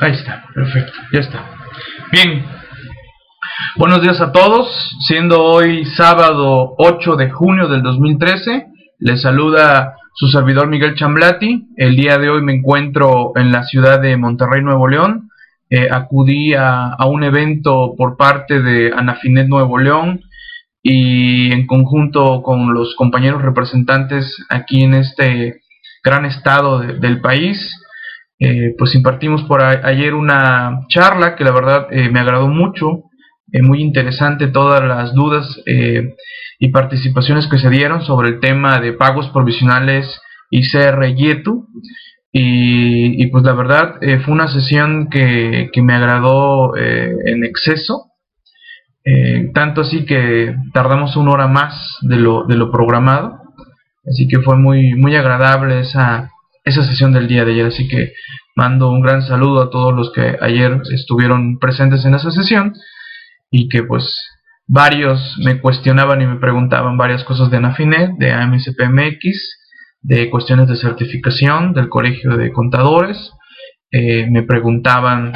Ahí está, perfecto, ya está. Bien, buenos días a todos, siendo hoy sábado 8 de junio del 2013, les saluda su servidor Miguel Chamblati. El día de hoy me encuentro en la ciudad de Monterrey, Nuevo León. Eh, acudí a, un evento por parte de Anafinet Nuevo León y en conjunto con los compañeros representantes aquí en este gran estado del país, eh, pues impartimos por ayer una charla que la verdad eh, me agradó mucho, eh, muy interesante todas las dudas y participaciones que se dieron sobre el tema de pagos provisionales y CR YETU. Y, pues la verdad fue una sesión que, que me agradó en exceso, tanto así que tardamos una hora más de lo, de lo programado, así que fue muy, muy agradable esa, esa sesión del día de ayer. Así que mando un gran saludo a todos los que ayer estuvieron presentes en esa sesión y que pues varios me cuestionaban y me preguntaban varias cosas de Anafinet, de AMSPMX, de cuestiones de certificación del Colegio de Contadores, eh, me preguntaban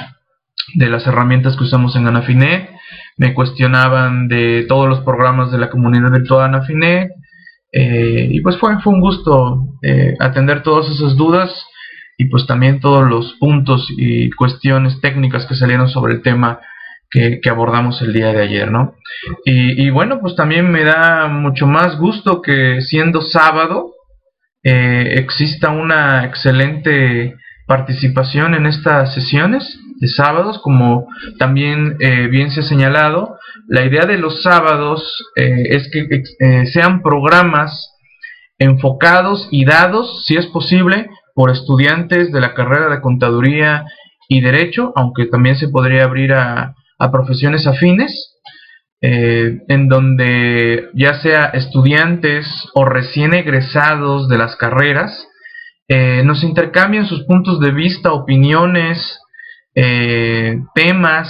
de las herramientas que usamos en Anafinet, me cuestionaban de todos los programas de la comunidad virtual Anafinet, eh, y pues fue, fue un gusto eh, atender todas esas dudas y pues también todos los puntos y cuestiones técnicas que salieron sobre el tema que, abordamos el día de ayer, ¿no? Y, bueno, pues también me da mucho más gusto que siendo sábado eh, exista una excelente participación en estas sesiones de sábados, como también bien se ha señalado, la idea de los sábados eh, es que eh, sean programas enfocados y dados, si es posible, por estudiantes de la carrera de contaduría y derecho, aunque también se podría abrir a, profesiones afines, eh, en donde ya sea estudiantes o recién egresados de las carreras, nos intercambien sus puntos de vista, opiniones, temas,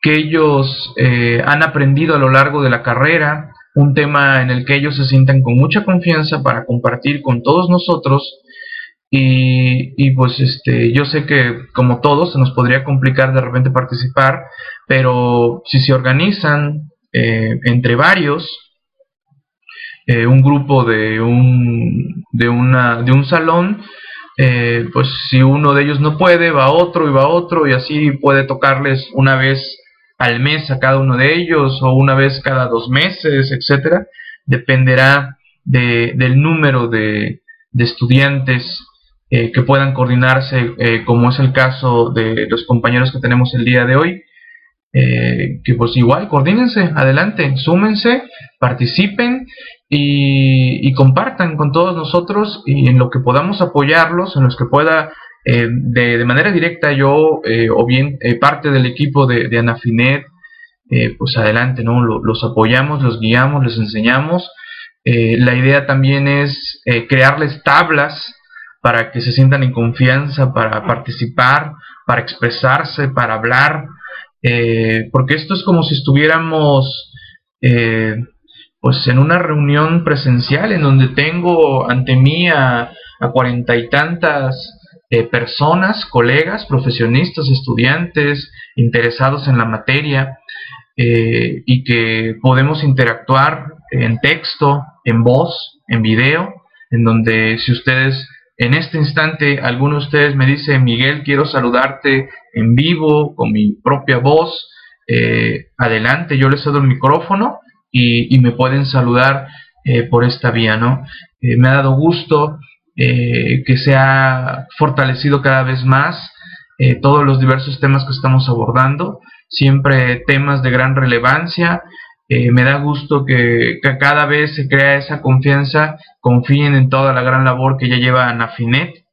que ellos eh, han aprendido a lo largo de la carrera, un tema en el que ellos se sientan con mucha confianza para compartir con todos nosotros. Y, pues este yo sé que como todos se nos podría complicar de repente participar pero si se organizan eh, entre varios eh, un grupo de un de una de un salón pues si uno de ellos no puede va otro y va otro y así puede tocarles una vez al mes a cada uno de ellos o una vez cada dos meses, etcétera, dependerá de, del número de, de estudiantes eh, que puedan coordinarse, eh, como es el caso de los compañeros que tenemos el día de hoy, eh, que pues igual, coordínense, adelante, súmense, participen y, y, compartan con todos nosotros y en lo que podamos apoyarlos, en los que pueda eh, de, manera directa yo eh, o bien eh, parte del equipo de, de Anafinet, pues adelante, ¿no? los apoyamos, los guiamos, les enseñamos. la idea también es crearles tablas para que se sientan en confianza, para participar, para expresarse, para hablar, porque esto es como si estuviéramos pues en una reunión presencial en donde tengo ante mí a cuarenta y tantas eh, personas, colegas, profesionistas, estudiantes interesados en la materia eh, y que podemos interactuar en texto, en voz, en video, en donde si ustedes en este instante alguno de ustedes me dice Miguel quiero saludarte en vivo con mi propia voz, eh, adelante, yo les cedo el micrófono y, me pueden saludar por esta vía, ¿no? me ha dado gusto eh, que se ha fortalecido cada vez más eh, todos los diversos temas que estamos abordando, siempre temas de gran relevancia. Eh, me da gusto que, cada vez se crea esa confianza, confíen en toda la gran labor que ya lleva Anafinet,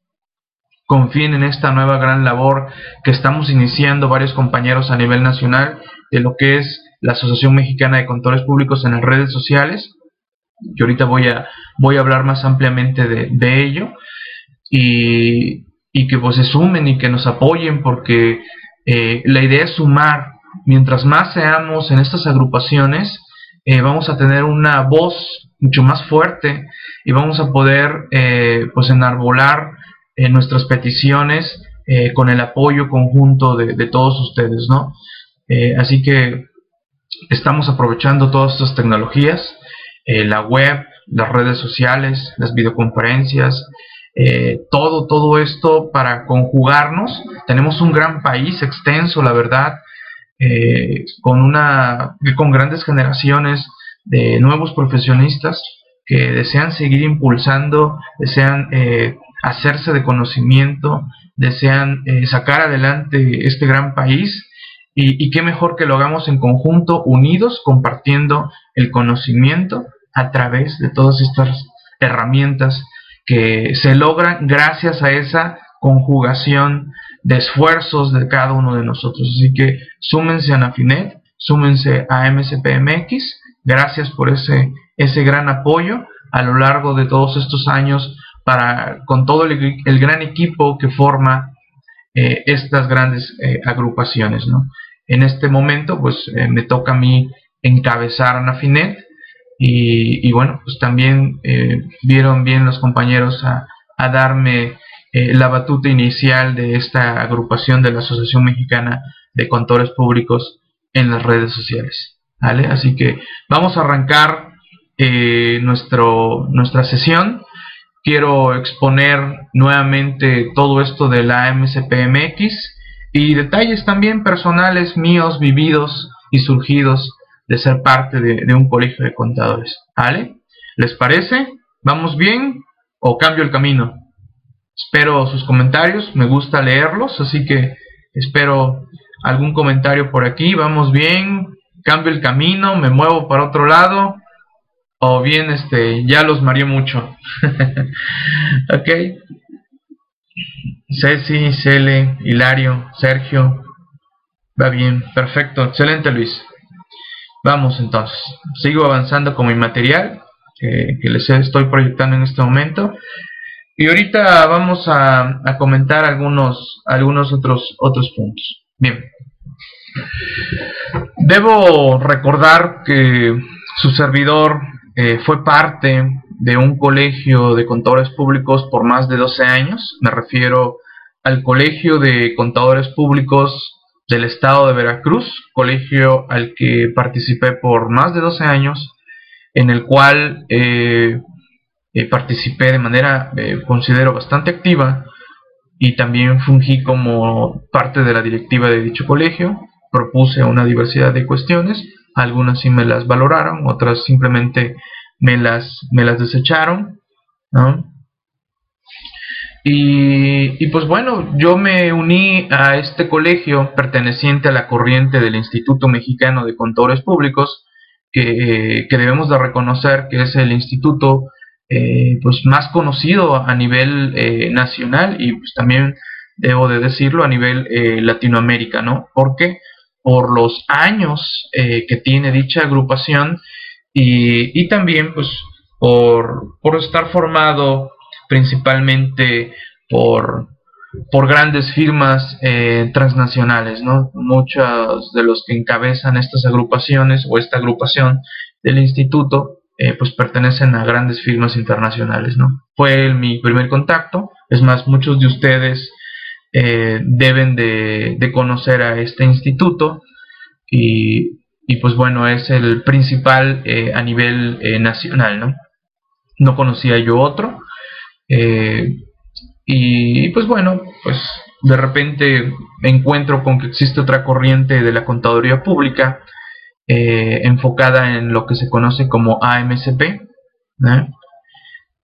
confíen en esta nueva gran labor que estamos iniciando varios compañeros a nivel nacional de lo que es la Asociación Mexicana de Contadores Públicos en las redes sociales que ahorita voy a, voy a hablar más ampliamente de, ello, y, que pues se sumen y que nos apoyen porque eh, la idea es sumar, mientras más seamos en estas agrupaciones, eh, vamos a tener una voz mucho más fuerte y vamos a poder eh, pues enarbolar nuestras peticiones con el apoyo conjunto de, todos ustedes, ¿no? así que estamos aprovechando todas estas tecnologías, la web, las redes sociales, las videoconferencias, eh, todo, todo esto para conjugarnos. Tenemos un gran país extenso, la verdad, eh, con, una, con grandes generaciones de nuevos profesionistas que desean seguir impulsando, desean eh, hacerse de conocimiento, desean sacar adelante este gran país y, qué mejor que lo hagamos en conjunto, unidos, compartiendo el conocimiento a través de todas estas herramientas que se logran gracias a esa conjugación de esfuerzos de cada uno de nosotros. Así que súmense a Nafinet, súmense a MSPMX, gracias por ese, ese gran apoyo a lo largo de todos estos años para con todo el, gran equipo que forma eh, estas grandes eh, agrupaciones. En este momento, pues eh, me toca a mí encabezar a Nafinet y, bueno, pues también eh, vieron bien los compañeros a, darme eh, la batuta inicial de esta agrupación de la Asociación Mexicana de Contores Públicos en las redes sociales. ¿vale? Así que vamos a arrancar eh, nuestro, nuestra sesión. Quiero exponer nuevamente todo esto de la MCPMX y detalles también personales míos vividos y surgidos de ser parte de, un colegio de contadores. ¿Vale? ¿Les parece? ¿Vamos bien? ¿O cambio el camino? Espero sus comentarios, me gusta leerlos, así que espero algún comentario por aquí. ¿Vamos bien? ¿Cambio el camino? ¿Me muevo para otro lado? O bien, este, ya los mareé mucho. ok. Ceci, Cele, Hilario, Sergio. Va bien, perfecto, excelente Luis. Vamos entonces, sigo avanzando con mi material que, les estoy proyectando en este momento. Y ahorita vamos a, comentar algunos, algunos otros, otros puntos. Bien. Debo recordar que su servidor eh, fue parte de un colegio de contadores públicos por más de 12 años. Me refiero al Colegio de Contadores Públicos del estado de Veracruz, colegio al que participé por más de 12 años, en el cual eh, eh, participé de manera, eh, considero, bastante activa y también fungí como parte de la directiva de dicho colegio, propuse una diversidad de cuestiones, algunas sí me las valoraron, otras simplemente me las, me las desecharon, ¿no? Y, pues bueno, yo me uní a este colegio perteneciente a la corriente del Instituto Mexicano de Contadores Públicos, que, debemos de reconocer que es el instituto eh, pues más conocido a nivel eh, nacional y pues también debo de decirlo a nivel eh, Latinoamérica, ¿no? Porque por los años que tiene dicha agrupación y, y también pues por, por estar formado principalmente por, por grandes firmas eh, transnacionales, ¿no? Muchos de los que encabezan estas agrupaciones o esta agrupación del instituto, eh, pues pertenecen a grandes firmas internacionales, ¿no? Fue mi primer contacto, es más, muchos de ustedes eh, deben de, conocer a este instituto y, y, pues bueno, es el principal a nivel nacional, ¿no? No conocía yo otro, eh, y pues bueno, pues de repente me encuentro con que existe otra corriente de la contaduría pública eh, enfocada en lo que se conoce como AMCP.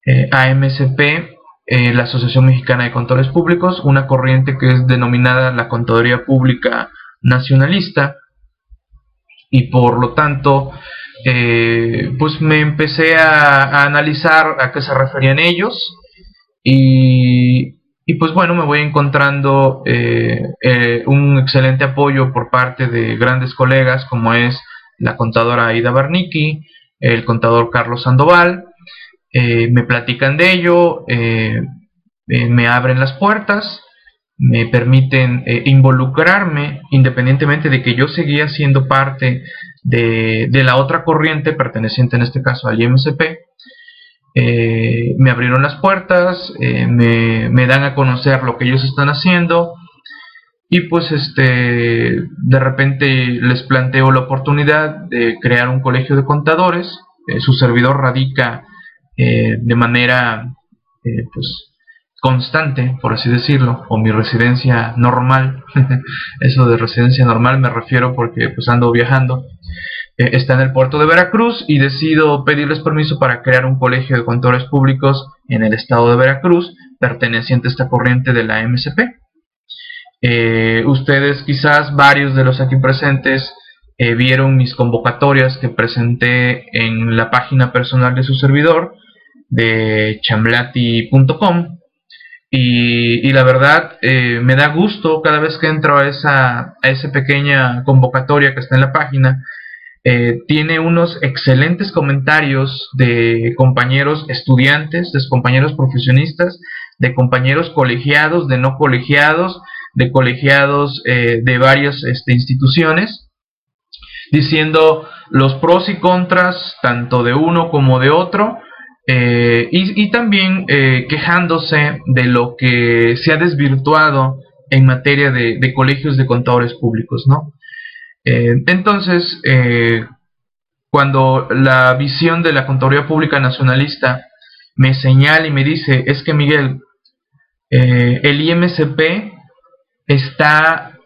Eh, AMCP, la Asociación Mexicana de Contadores Públicos, una corriente que es denominada la contaduría pública nacionalista y por lo tanto pues me empecé a, analizar a qué se referían ellos y, pues bueno, me voy encontrando eh, eh, un excelente apoyo por parte de grandes colegas como es la contadora Aida Barnicki, el contador Carlos Sandoval, eh, me platican de ello, me abren las puertas, me permiten involucrarme independientemente de que yo seguía siendo parte de, de, la otra corriente perteneciente en este caso al IMCP me abrieron las puertas, me, me, dan a conocer lo que ellos están haciendo y pues este de repente les planteo la oportunidad de crear un colegio de contadores. su servidor radica de manera pues constante, por así decirlo, o mi residencia normal, eso de residencia normal me refiero porque pues ando viajando, eh, está en el puerto de Veracruz y decido pedirles permiso para crear un colegio de contadores públicos en el estado de Veracruz, perteneciente a esta corriente de la MSP. Eh, ustedes quizás, varios de los aquí presentes, eh, vieron mis convocatorias que presenté en la página personal de su servidor de chamblati.com y, la verdad, eh, me da gusto cada vez que entro a esa, a esa pequeña convocatoria que está en la página. Eh, tiene unos excelentes comentarios de compañeros estudiantes, de compañeros profesionistas, de compañeros colegiados, de no colegiados, de colegiados eh, de varias este, instituciones, diciendo los pros y contras tanto de uno como de otro, eh, y, también quejándose de lo que se ha desvirtuado en materia de, colegios de contadores públicos, ¿no? Eh, entonces, cuando la visión de la Contaduría Pública Nacionalista me señala y me dice, es que Miguel, el IMCP está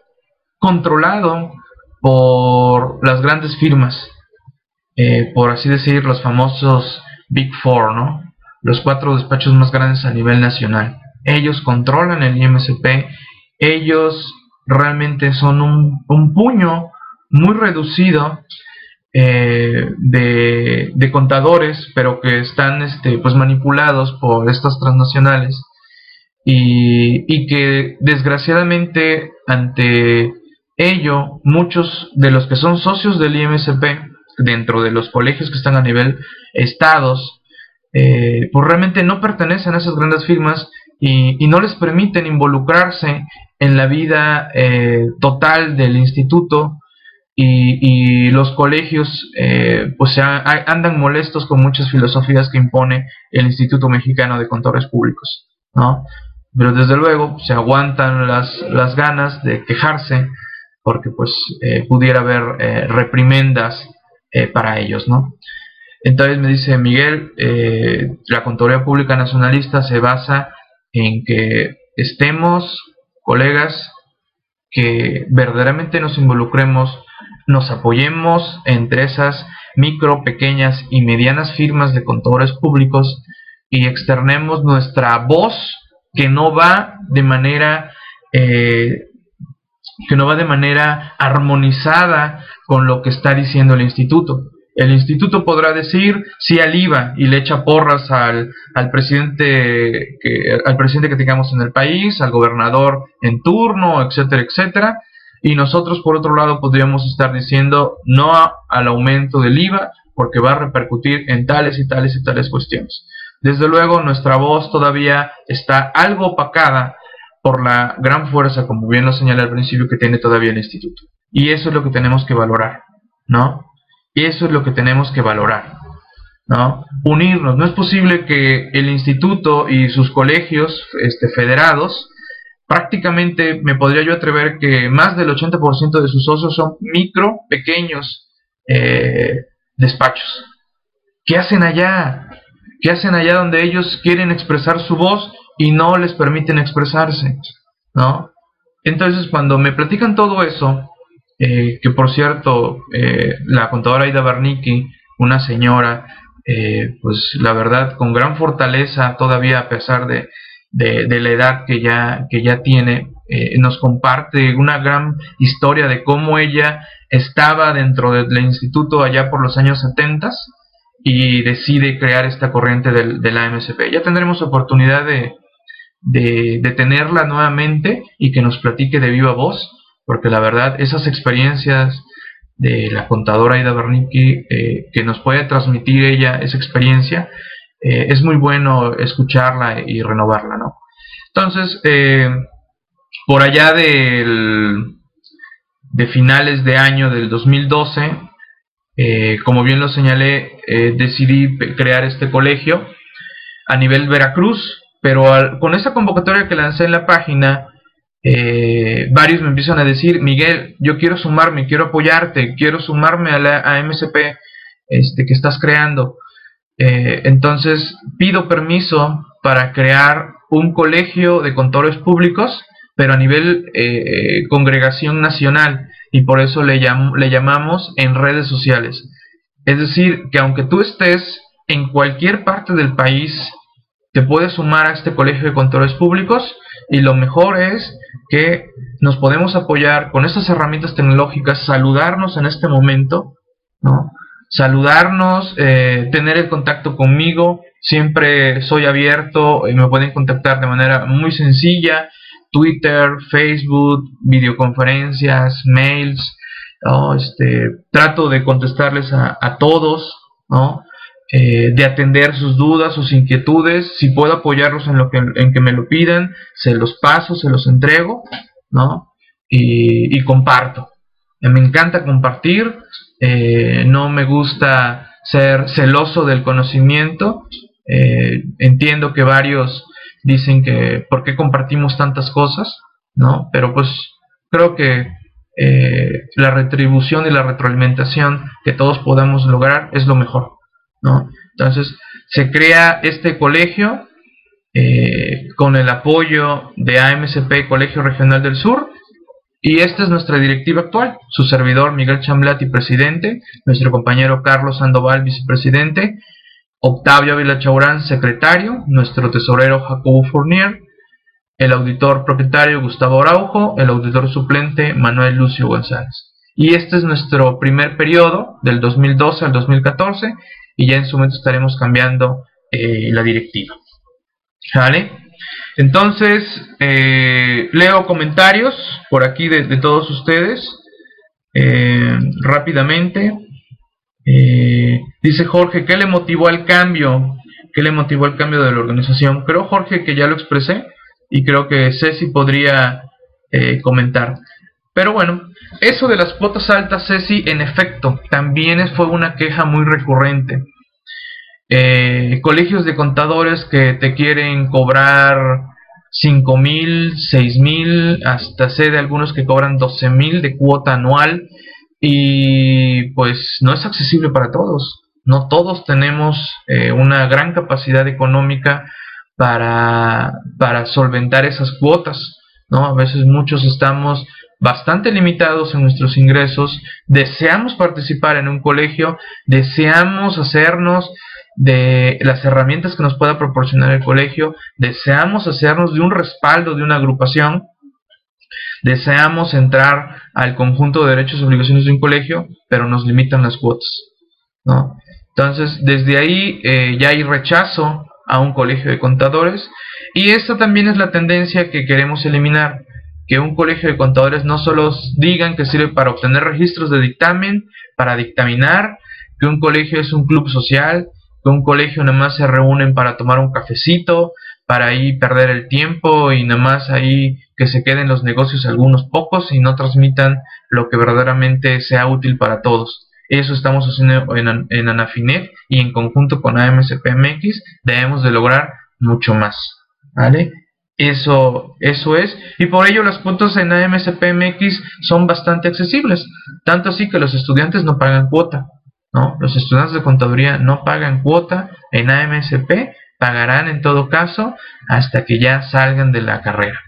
controlado por las grandes firmas, por así decir, los famosos Big Four, ¿no? Los cuatro despachos más grandes a nivel nacional. Ellos controlan el IMSP, ellos realmente son un, puño muy reducido eh, de, contadores, pero que están este, pues manipulados por estas transnacionales. Y, y que desgraciadamente ante ello muchos de los que son socios del IMSP dentro de los colegios que están a nivel estados, eh, pues realmente no pertenecen a esas grandes firmas y, no les permiten involucrarse en la vida eh, total del instituto y, los colegios eh, pues andan molestos con muchas filosofías que impone el Instituto Mexicano de Contadores Públicos, ¿no? Pero desde luego se aguantan las, las ganas de quejarse porque pues pudiera haber reprimendas eh, para ellos, ¿no? Entonces me dice Miguel, eh, la Contaduría Pública Nacionalista se basa en que estemos, colegas, que verdaderamente nos involucremos, nos apoyemos entre esas micro, pequeñas y medianas firmas de contadores públicos y externemos nuestra voz que no va de manera eh, que no va de manera armonizada con lo que está diciendo el instituto. El instituto podrá decir sí al IVA y le echa porras al, al, presidente que, al presidente que tengamos en el país, al gobernador en turno, etcétera, etcétera. Y nosotros, por otro lado, podríamos estar diciendo no al aumento del IVA porque va a repercutir en tales y tales y tales cuestiones. Desde luego, nuestra voz todavía está algo opacada por la gran fuerza, como bien lo señalé al principio, que tiene todavía el instituto. Y eso es lo que tenemos que valorar, ¿no? Y eso es lo que tenemos que valorar, ¿no? Unirnos. No es posible que el instituto y sus colegios este, federados, prácticamente me podría yo atrever que más del 80% de sus socios son micro, pequeños eh, despachos. ¿Qué hacen allá? ¿Qué hacen allá donde ellos quieren expresar su voz y no les permiten expresarse? ¿No? Entonces, cuando me platican todo eso, eh, que por cierto, eh, la contadora Aida Barnicki, una señora, eh, pues la verdad, con gran fortaleza todavía a pesar de, de, la edad que ya, que ya tiene, nos comparte una gran historia de cómo ella estaba dentro del instituto allá por los años 70 y decide crear esta corriente del, de la MSP. Ya tendremos oportunidad de, de, de tenerla nuevamente y que nos platique de viva voz porque la verdad esas experiencias de la contadora Ida Bernicki eh, que nos puede transmitir ella esa experiencia, eh, es muy bueno escucharla y renovarla, ¿no? Entonces, eh, por allá del, de finales de año del 2012, como bien lo señalé, decidí crear este colegio a nivel Veracruz, pero con esa convocatoria que lancé en la página, eh, varios me empiezan a decir, Miguel, yo quiero sumarme, quiero apoyarte, quiero sumarme a la MSP este, que estás creando. Eh, entonces pido permiso para crear un colegio de contadores públicos, pero a nivel eh, congregación nacional, y por eso le, le llamamos en redes sociales. Es decir, que aunque tú estés en cualquier parte del país, te puedes sumar a este colegio de contadores públicos y lo mejor es que nos podemos apoyar con estas herramientas tecnológicas, saludarnos en este momento, ¿no? Saludarnos, eh, tener el contacto conmigo, siempre soy abierto y me pueden contactar de manera muy sencilla, Twitter, Facebook, videoconferencias, mails, este, trato de contestarles a, todos, ¿no? Eh, de atender sus dudas, sus inquietudes, si puedo apoyarlos en lo que, en que me lo pidan, se los paso, se los entrego, ¿no? Y, y comparto. Me encanta compartir, eh, no me gusta ser celoso del conocimiento. Eh, entiendo que varios dicen que por qué compartimos tantas cosas, ¿no? Pero pues creo que eh, la retribución y la retroalimentación que todos podamos lograr es lo mejor, ¿no? Entonces se crea este colegio con el apoyo de AMCP Colegio Regional del Sur y esta es nuestra directiva actual. Su servidor Miguel Chamblati, presidente, nuestro compañero Carlos Sandoval, vicepresidente, Octavio Ávila Chaurán, secretario, nuestro tesorero Jacobo Fournier, el auditor propietario Gustavo Araujo, el auditor suplente Manuel Lucio González. Y este es nuestro primer periodo, del 2012 al 2014, y ya en su momento estaremos cambiando eh, la directiva. ¿Vale? Entonces, eh, leo comentarios por aquí de, todos ustedes eh, rápidamente. Eh, dice Jorge, ¿qué le motivó al cambio? ¿Qué le motivó al cambio de la organización? Creo, Jorge, que ya lo expresé y creo que Ceci podría comentar. Pero bueno, eso de las cuotas altas, Ceci, en efecto, también fue una queja muy recurrente. Eh, colegios de contadores que te quieren cobrar 5 mil, 6 mil, hasta sé de algunos que cobran 12 mil de cuota anual y pues no es accesible para todos. No todos tenemos eh, una gran capacidad económica para, para solventar esas cuotas. ¿no? A veces muchos estamos bastante limitados en nuestros ingresos, deseamos participar en un colegio, deseamos hacernos de las herramientas que nos pueda proporcionar el colegio, deseamos hacernos de un respaldo de una agrupación, deseamos entrar al conjunto de derechos y obligaciones de un colegio, pero nos limitan las cuotas. ¿no? Entonces, desde ahí eh, ya hay rechazo a un colegio de contadores y esta también es la tendencia que queremos eliminar, que un colegio de contadores no solo digan que sirve para obtener registros de dictamen, para dictaminar, que un colegio es un club social, un colegio nada más se reúnen para tomar un cafecito, para ahí perder el tiempo y nada más ahí que se queden los negocios algunos pocos y no transmitan lo que verdaderamente sea útil para todos. Eso estamos haciendo en, Anafinet y en conjunto con AMSPMX debemos de lograr mucho más. ¿Vale? Eso, eso es. Y por ello las cuotas en AMSPMX son bastante accesibles. Tanto así que los estudiantes no pagan cuota. Los estudiantes de contaduría no pagan cuota en AMSP, pagarán en todo caso hasta que ya salgan de la carrera.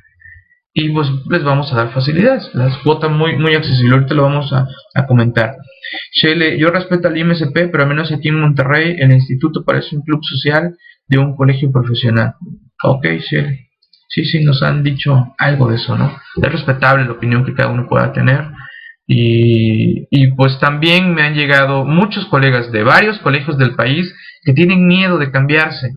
Y pues les vamos a dar facilidades, las cuotas muy, muy accesibles, ahorita lo vamos a, comentar. Shele, yo respeto al IMSP, pero al menos aquí en Monterrey el instituto parece un club social de un colegio profesional. Ok, Shele. Sí, sí, nos han dicho algo de eso, ¿no? Es respetable la opinión que cada uno pueda tener. Y, pues también me han llegado muchos colegas de varios colegios del país que tienen miedo de cambiarse.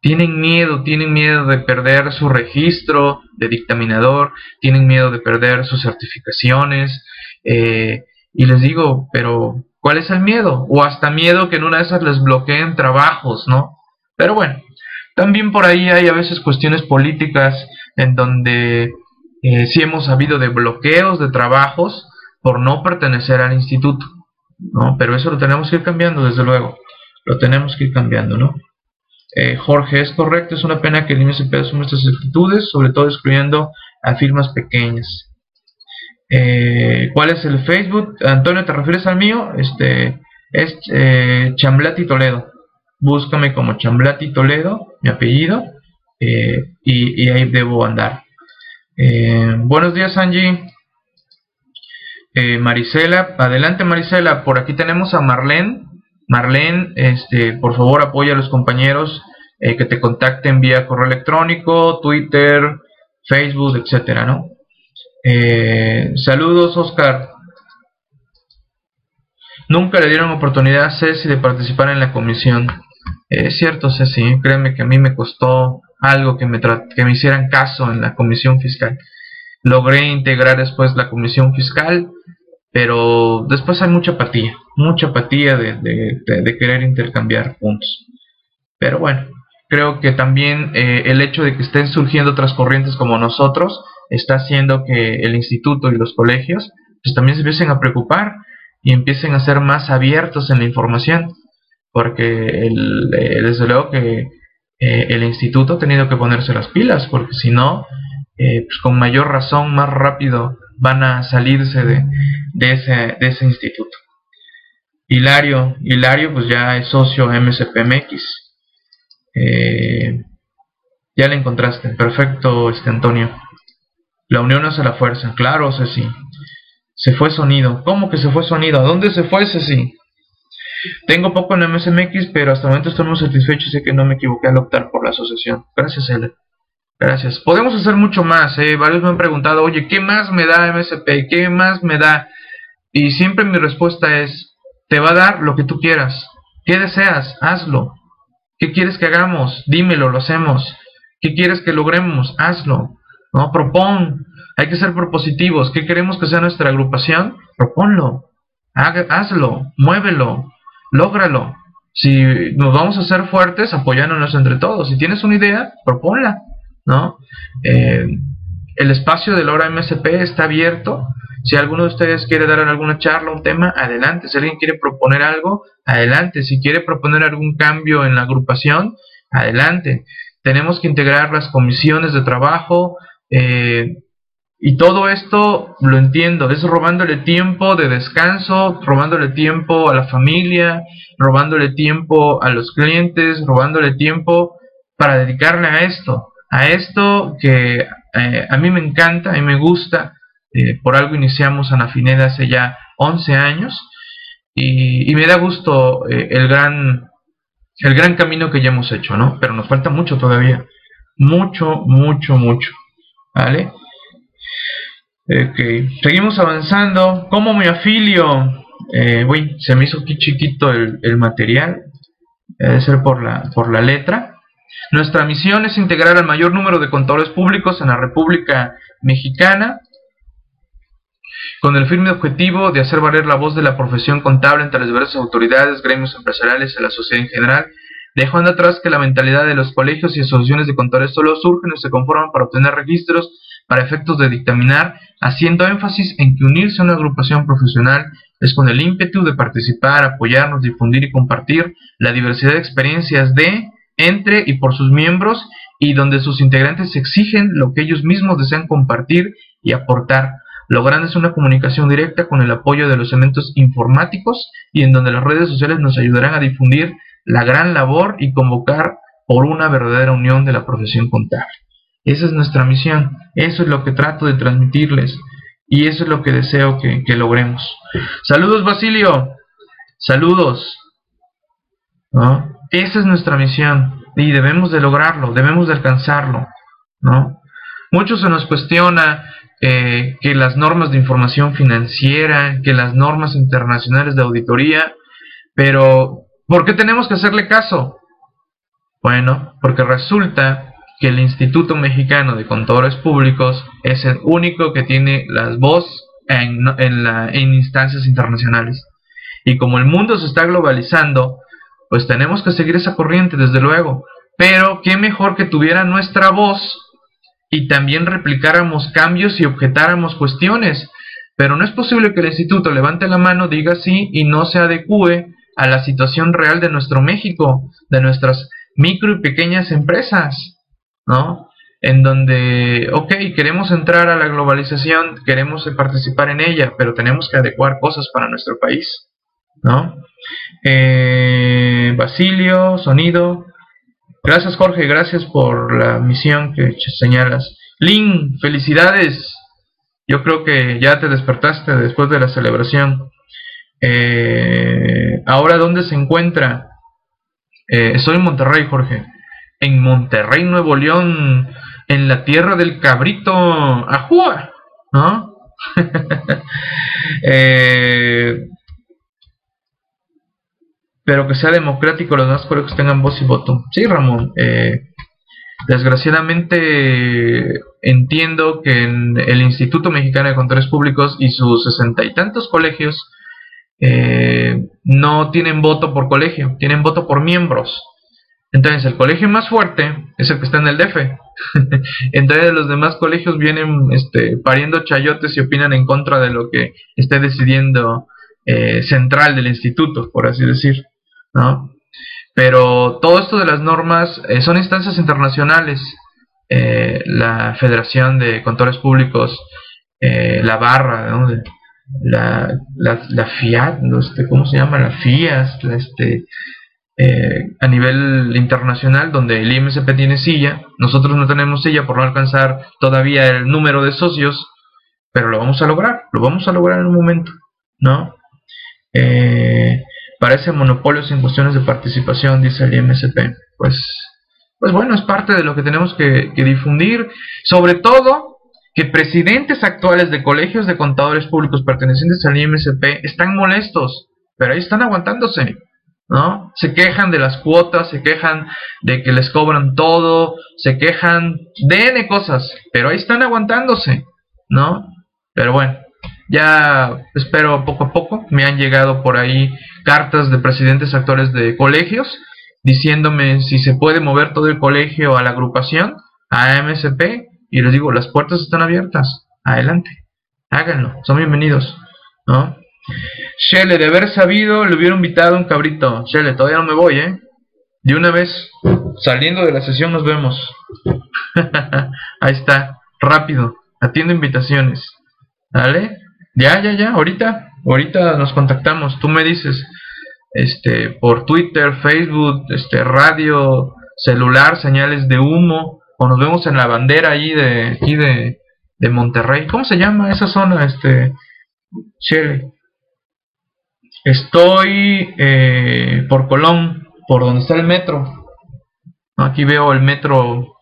Tienen miedo, tienen miedo de perder su registro de dictaminador, tienen miedo de perder sus certificaciones. Eh, y les digo, pero ¿cuál es el miedo? O hasta miedo que en una de esas les bloqueen trabajos, ¿no? Pero bueno, también por ahí hay a veces cuestiones políticas en donde eh, sí hemos sabido de bloqueos de trabajos por no pertenecer al instituto, ¿no? Pero eso lo tenemos que ir cambiando, desde luego, lo tenemos que ir cambiando, ¿no? Eh, Jorge, es correcto, es una pena que el IMSP asume estas actitudes, sobre todo excluyendo a firmas pequeñas. Eh, ¿Cuál es el Facebook? Antonio, ¿te refieres al mío? Este es eh, Chamblati Toledo. Búscame como Chamblati Toledo, mi apellido, y, y, ahí debo andar. buenos días, Angie. Marisela, adelante Marisela, por aquí tenemos a Marlene Marlene, este, por favor apoya a los compañeros eh, que te contacten vía correo electrónico, Twitter, Facebook, etcétera, ¿no? Eh, saludos, Oscar. Nunca le dieron oportunidad a Ceci de participar en la comisión. Es cierto, Ceci, créeme que a mí me costó algo que me, que me hicieran caso en la comisión fiscal. Logré integrar después la comisión fiscal, pero después hay mucha apatía mucha apatía de, querer intercambiar puntos. Pero bueno, creo que también eh, el hecho de que estén surgiendo otras corrientes como nosotros está haciendo que el instituto y los colegios pues también se empiecen a preocupar y empiecen a ser más abiertos en la información porque el, eh, desde luego que eh, el instituto ha tenido que ponerse las pilas porque si no pues con mayor razón más rápido van a salirse de, ese, instituto Hilario, Hilario pues ya es socio MSPMX. Eh, ya le encontraste, perfecto este Antonio. La unión hace la fuerza, claro Ceci. Se fue sonido. ¿Cómo que se fue sonido? ¿A dónde se fue Ceci? Tengo poco en MSMX, pero hasta el momento estoy muy satisfecho y sé que no me equivoqué al optar por la asociación. Gracias, L. Gracias. Podemos hacer mucho más. ¿eh? Varios me han preguntado, oye, ¿qué más me da MSP? ¿Qué más me da? Y siempre mi respuesta es, te va a dar lo que tú quieras. ¿Qué deseas? Hazlo. ¿Qué quieres que hagamos? Dímelo, lo hacemos. ¿Qué quieres que logremos? Hazlo. ¿No? Propón. Hay que ser propositivos. ¿Qué queremos que sea nuestra agrupación? Proponlo. hazlo. Muévelo. Lógralo. Si nos vamos a hacer fuertes, apoyándonos entre todos. Si tienes una idea, proponla. ¿No? Eh, el espacio de la hora MSP está abierto si alguno de ustedes quiere dar alguna charla, un tema, adelante. Si alguien quiere proponer algo, adelante. Si quiere proponer algún cambio en la agrupación, adelante. Tenemos que integrar las comisiones de trabajo. Eh, y todo esto lo entiendo, es robándole tiempo de descanso, robándole tiempo a la familia, robándole tiempo a los clientes, robándole tiempo para dedicarle a esto, a esto que eh, a mí me encanta, a mí me gusta, eh, por algo iniciamos Anafineda hace ya 11 años y, me da gusto eh, el, gran, el gran camino que ya hemos hecho, ¿no? Pero nos falta mucho todavía. Mucho, mucho, mucho. ¿Vale? Ok, seguimos avanzando. ¿Cómo me afilio? Uy, se me hizo aquí chiquito el, el material. Debe ser por la, por la letra. Nuestra misión es integrar al mayor número de contadores públicos en la República Mexicana con el firme objetivo de hacer valer la voz de la profesión contable entre las diversas autoridades, gremios empresariales y la sociedad en general, dejando atrás que la mentalidad de los colegios y asociaciones de contadores solo surgen y se conforman para obtener registros para efectos de dictaminar, haciendo énfasis en que unirse a una agrupación profesional es con el ímpetu de participar, apoyarnos, difundir y compartir la diversidad de experiencias de, entre y por sus miembros y donde sus integrantes exigen lo que ellos mismos desean compartir y aportar, logrando una comunicación directa con el apoyo de los elementos informáticos y en donde las redes sociales nos ayudarán a difundir la gran labor y convocar por una verdadera unión de la profesión contable. Esa es nuestra misión, eso es lo que trato de transmitirles y eso es lo que deseo que, logremos. Saludos Basilio, saludos. Esa es nuestra misión y debemos de lograrlo, debemos de alcanzarlo. ¿no? Mucho se nos cuestiona eh, que las normas de información financiera, que las normas internacionales de auditoría, pero ¿por qué tenemos que hacerle caso? Bueno, porque resulta que el Instituto Mexicano de Contadores Públicos es el único que tiene las voz en, en instancias internacionales. Y como el mundo se está globalizando, pues tenemos que seguir esa corriente, desde luego. Pero qué mejor que tuviera nuestra voz y también replicáramos cambios y objetáramos cuestiones. Pero no es posible que el instituto levante la mano, diga sí y no se adecue a la situación real de nuestro México, de nuestras micro y pequeñas empresas, ¿no? En donde, ok, queremos entrar a la globalización, queremos participar en ella, pero tenemos que adecuar cosas para nuestro país, ¿no? Eh, Basilio, sonido. Gracias Jorge, gracias por la misión que señalas. Lin, felicidades. Yo creo que ya te despertaste después de la celebración. Eh, ahora, ¿dónde se encuentra? Eh, estoy en Monterrey, Jorge. En Monterrey, Nuevo León, en la tierra del cabrito Ajúa, ¿no? eh, pero que sea democrático, los más colegios tengan voz y voto. Sí, Ramón. Eh, desgraciadamente entiendo que en el Instituto Mexicano de Controles Públicos y sus sesenta y tantos colegios eh, no tienen voto por colegio, tienen voto por miembros. Entonces el colegio más fuerte es el que está en el DF. Entonces los demás colegios vienen este, pariendo chayotes y opinan en contra de lo que esté decidiendo eh, central del instituto, por así decir. ¿No? Pero todo esto de las normas eh, son instancias internacionales. Eh, la Federación de Contadores Públicos, eh, la barra, la, la, la, FIAT, este, ¿cómo se llama? La FIAS, este, a nivel internacional, donde el IMSP tiene silla, nosotros no tenemos silla por no alcanzar todavía el número de socios, pero lo vamos a lograr, lo vamos a lograr en un momento, ¿no? Eh, parece monopolios en cuestiones de participación, dice el IMSP. Pues, pues bueno, es parte de lo que tenemos que, difundir, sobre todo que presidentes actuales de colegios de contadores públicos pertenecientes al IMSP están molestos, pero ahí están aguantándose, ¿no? Se quejan de las cuotas, se quejan de que les cobran todo, se quejan de N cosas, pero ahí están aguantándose, ¿no? Pero bueno, ya espero poco a poco, me han llegado por ahí cartas de presidentes actores de colegios diciéndome si se puede mover todo el colegio a la agrupación, a MSP, y les digo, las puertas están abiertas, adelante, háganlo, son bienvenidos, ¿no? Shele, de haber sabido, le hubiera invitado un cabrito. Shele, todavía no me voy, ¿eh? De una vez, saliendo de la sesión nos vemos. Ahí está, rápido, atiendo invitaciones. ¿Vale? Ya, ya, ya, ahorita, ahorita nos contactamos. Tú me dices, este, por Twitter, Facebook, este, radio, celular, señales de humo, o nos vemos en la bandera allí de, aquí de, de Monterrey. ¿Cómo se llama esa zona, este, Chile? Estoy eh, por Colón, por donde está el metro. Aquí veo el metro,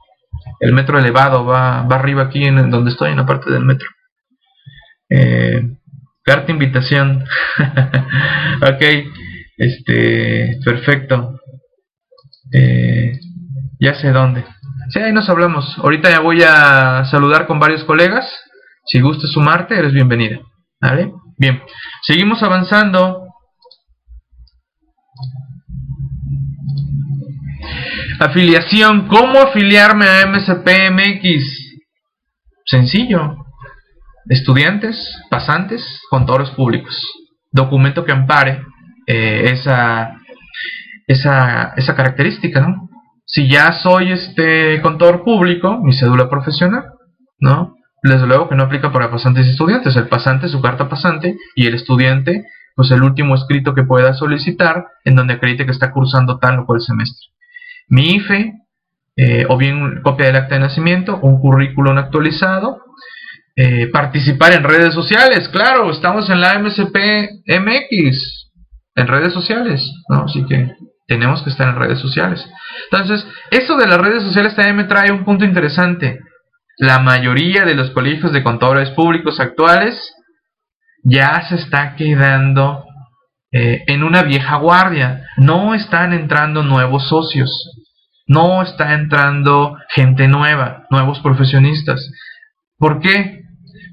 el metro elevado, va, va arriba aquí en donde estoy, en la parte del metro. Eh, carta invitación. ok, este, perfecto. Eh, ya sé dónde. Sí, ahí nos hablamos. Ahorita ya voy a saludar con varios colegas. Si gusta sumarte, eres bienvenida. ¿Vale? Bien, seguimos avanzando. Afiliación. ¿Cómo afiliarme a MSPMX? Sencillo estudiantes, pasantes, contadores públicos. Documento que ampare eh, esa, esa, esa característica, ¿no? Si ya soy este contador público, mi cédula profesional, ¿no? Desde luego que no aplica para pasantes y estudiantes. El pasante, su carta pasante, y el estudiante, pues el último escrito que pueda solicitar en donde acredite que está cursando tal o cual semestre. Mi IFE, eh, o bien copia del acta de nacimiento, un currículum actualizado, eh, participar en redes sociales, claro, estamos en la MSP MX, en redes sociales, ¿no? Así que tenemos que estar en redes sociales. Entonces, eso de las redes sociales también me trae un punto interesante. La mayoría de los colegios de contadores públicos actuales ya se está quedando eh, en una vieja guardia. No están entrando nuevos socios. No está entrando gente nueva, nuevos profesionistas. ¿Por qué?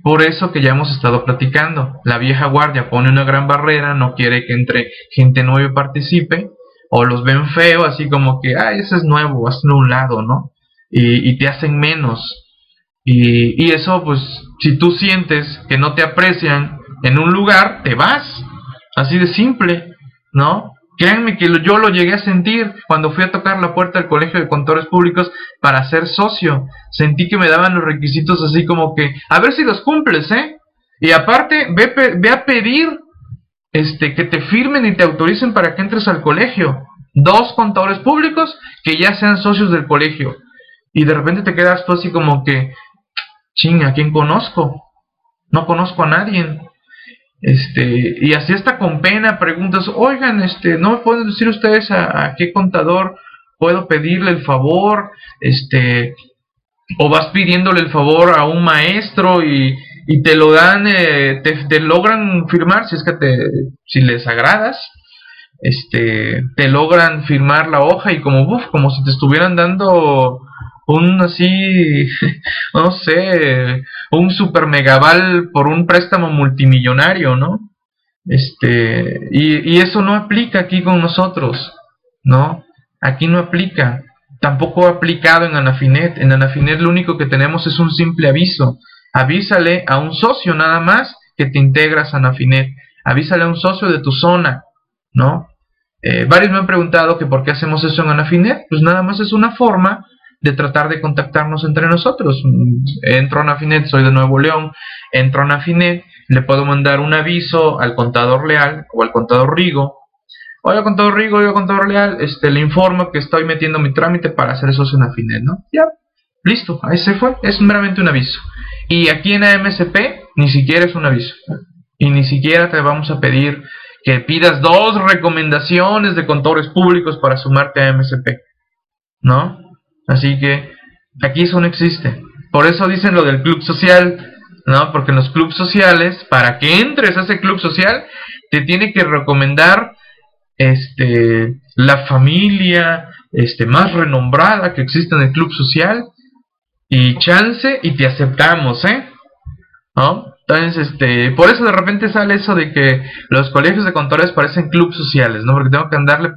Por eso que ya hemos estado platicando, la vieja guardia pone una gran barrera, no quiere que entre gente nueva y participe, o los ven feo, así como que, ah, ese es nuevo, hazlo un lado, ¿no? Y, te hacen menos. Y, y eso, pues, si tú sientes que no te aprecian en un lugar, te vas. Así de simple, ¿no? Créanme que yo lo llegué a sentir cuando fui a tocar la puerta del Colegio de Contadores Públicos para ser socio. Sentí que me daban los requisitos así como que, a ver si los cumples, ¿eh? Y aparte, ve, ve a pedir este, que te firmen y te autoricen para que entres al colegio. Dos contadores públicos que ya sean socios del colegio. Y de repente te quedas tú así como que, ching, ¿a quién conozco? No conozco a nadie. Este, y así está con pena preguntas, oigan, este, ¿no me pueden decir ustedes a, qué contador puedo pedirle el favor? Este, o vas pidiéndole el favor a un maestro y, y te lo dan, eh, te, logran firmar si es que te, si les agradas, este, te logran firmar la hoja y como, uf, como si te estuvieran dando un así, no sé, un super megaval por un préstamo multimillonario, ¿no? Este, y, eso no aplica aquí con nosotros, ¿no? Aquí no aplica. Tampoco ha aplicado en Anafinet. En Anafinet lo único que tenemos es un simple aviso. Avísale a un socio nada más que te integras a Anafinet. Avísale a un socio de tu zona, ¿no? Eh, varios me han preguntado que por qué hacemos eso en Anafinet. Pues nada más es una forma de tratar de contactarnos entre nosotros. Entro a Anafinet, soy de Nuevo León, entro a Anafinet, le puedo mandar un aviso al contador leal o al contador Rigo. Oiga, contador Rigo, oiga, contador leal, este, le informo que estoy metiendo mi trámite para hacer socio en Afinet, ¿no? Ya, listo, ahí se fue, es meramente un aviso. Y aquí en AMSP ni siquiera es un aviso. Y ni siquiera te vamos a pedir que pidas dos recomendaciones de contadores públicos para sumarte a AMSP. ¿No? Así que aquí eso no existe. Por eso dicen lo del club social, ¿no? Porque en los clubes sociales, para que entres a ese club social, te tiene que recomendar este la familia este más renombrada que existe en el club social y chance y te aceptamos, ¿eh? ¿No? Entonces, este, por eso de repente sale eso de que los colegios de contadores parecen clubes sociales, ¿no? Porque tengo que andarle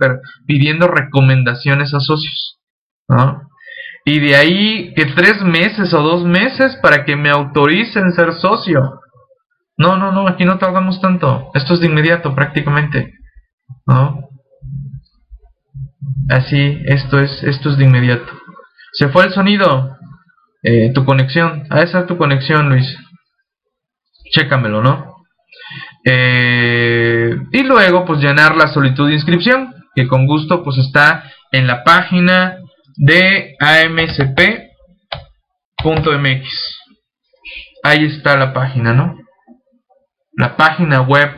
pidiendo recomendaciones a socios, ¿no? Y de ahí que tres meses o dos meses para que me autoricen ser socio. No, no, no, aquí no tardamos tanto. Esto es de inmediato prácticamente. ¿No? Así, esto es, esto es de inmediato. Se fue el sonido. Eh, tu conexión. A esa tu conexión, Luis. Chécamelo, ¿no? Eh, y luego, pues llenar la solicitud de inscripción, que con gusto, pues está en la página de amsp.mx. Ahí está la página, ¿no? La página web.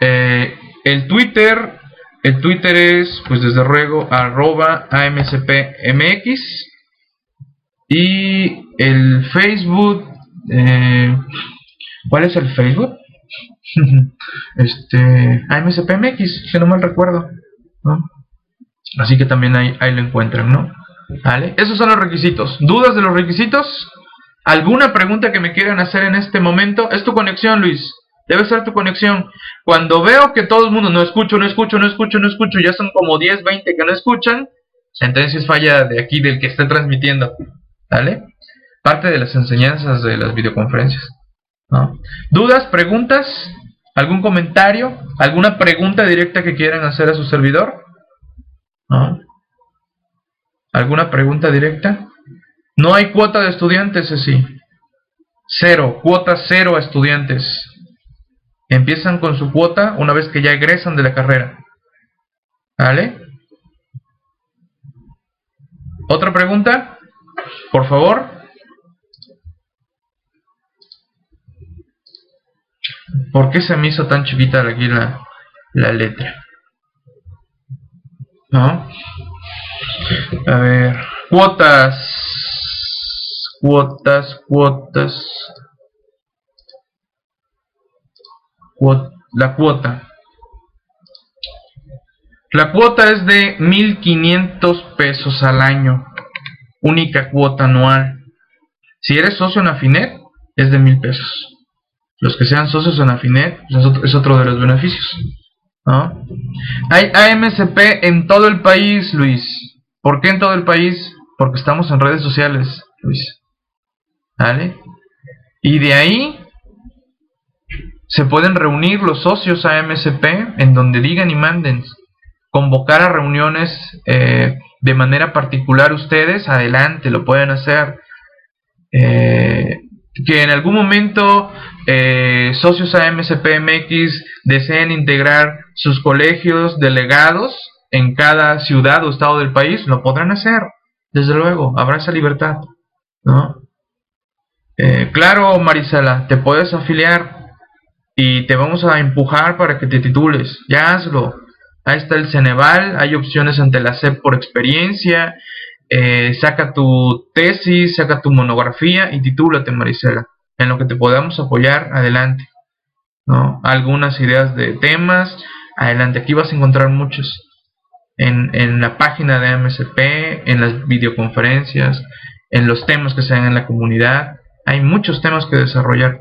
Eh, el Twitter, el Twitter es, pues desde luego, arroba amspmx. Y el Facebook, eh, ¿cuál es el Facebook? este, AMSPMX, si no mal recuerdo, ¿no? Así que también ahí, ahí lo encuentran, ¿no? ¿Vale? Esos son los requisitos. ¿Dudas de los requisitos? ¿Alguna pregunta que me quieran hacer en este momento? Es tu conexión, Luis. Debe ser tu conexión. Cuando veo que todo el mundo no escucho, no escucho, no escucho, no escucho, ya son como 10, 20 que no escuchan, entonces falla de aquí del que esté transmitiendo. ¿Vale? Parte de las enseñanzas de las videoconferencias. ¿no? ¿Dudas, preguntas? ¿Algún comentario? ¿Alguna pregunta directa que quieran hacer a su servidor? ¿Alguna pregunta directa? No hay cuota de estudiantes, sí. Cero, cuota cero a estudiantes. Empiezan con su cuota una vez que ya egresan de la carrera. ¿Vale? ¿Otra pregunta? Por favor. ¿Por qué se me hizo tan chiquita aquí la letra? ¿No? A ver, cuotas, cuotas, cuotas, la cuota. La cuota es de 1.500 pesos al año, única cuota anual. Si eres socio en Afinet, es de 1.000 pesos. Los que sean socios en Afinet es otro de los beneficios. ¿No? Hay AMCP en todo el país, Luis. ¿Por qué en todo el país? Porque estamos en redes sociales, Luis. ¿Vale? Y de ahí se pueden reunir los socios AMCP en donde digan y manden. convocar a reuniones eh, de manera particular ustedes, adelante, lo pueden hacer. Eh, que en algún momento eh, socios AMCPMX deseen integrar sus colegios delegados en cada ciudad o estado del país, lo podrán hacer, desde luego, habrá esa libertad, ¿no? Eh, claro, Marisela, te puedes afiliar y te vamos a empujar para que te titules, ya hazlo. Ahí está el Ceneval, hay opciones ante la SEP por experiencia, eh, saca tu tesis, saca tu monografía y titúlate, Marisela. En lo que te podamos apoyar, adelante. ¿no? Algunas ideas de temas, adelante. Aquí vas a encontrar muchos. En, en la página de MSP, en las videoconferencias, en los temas que se dan en la comunidad. Hay muchos temas que desarrollar.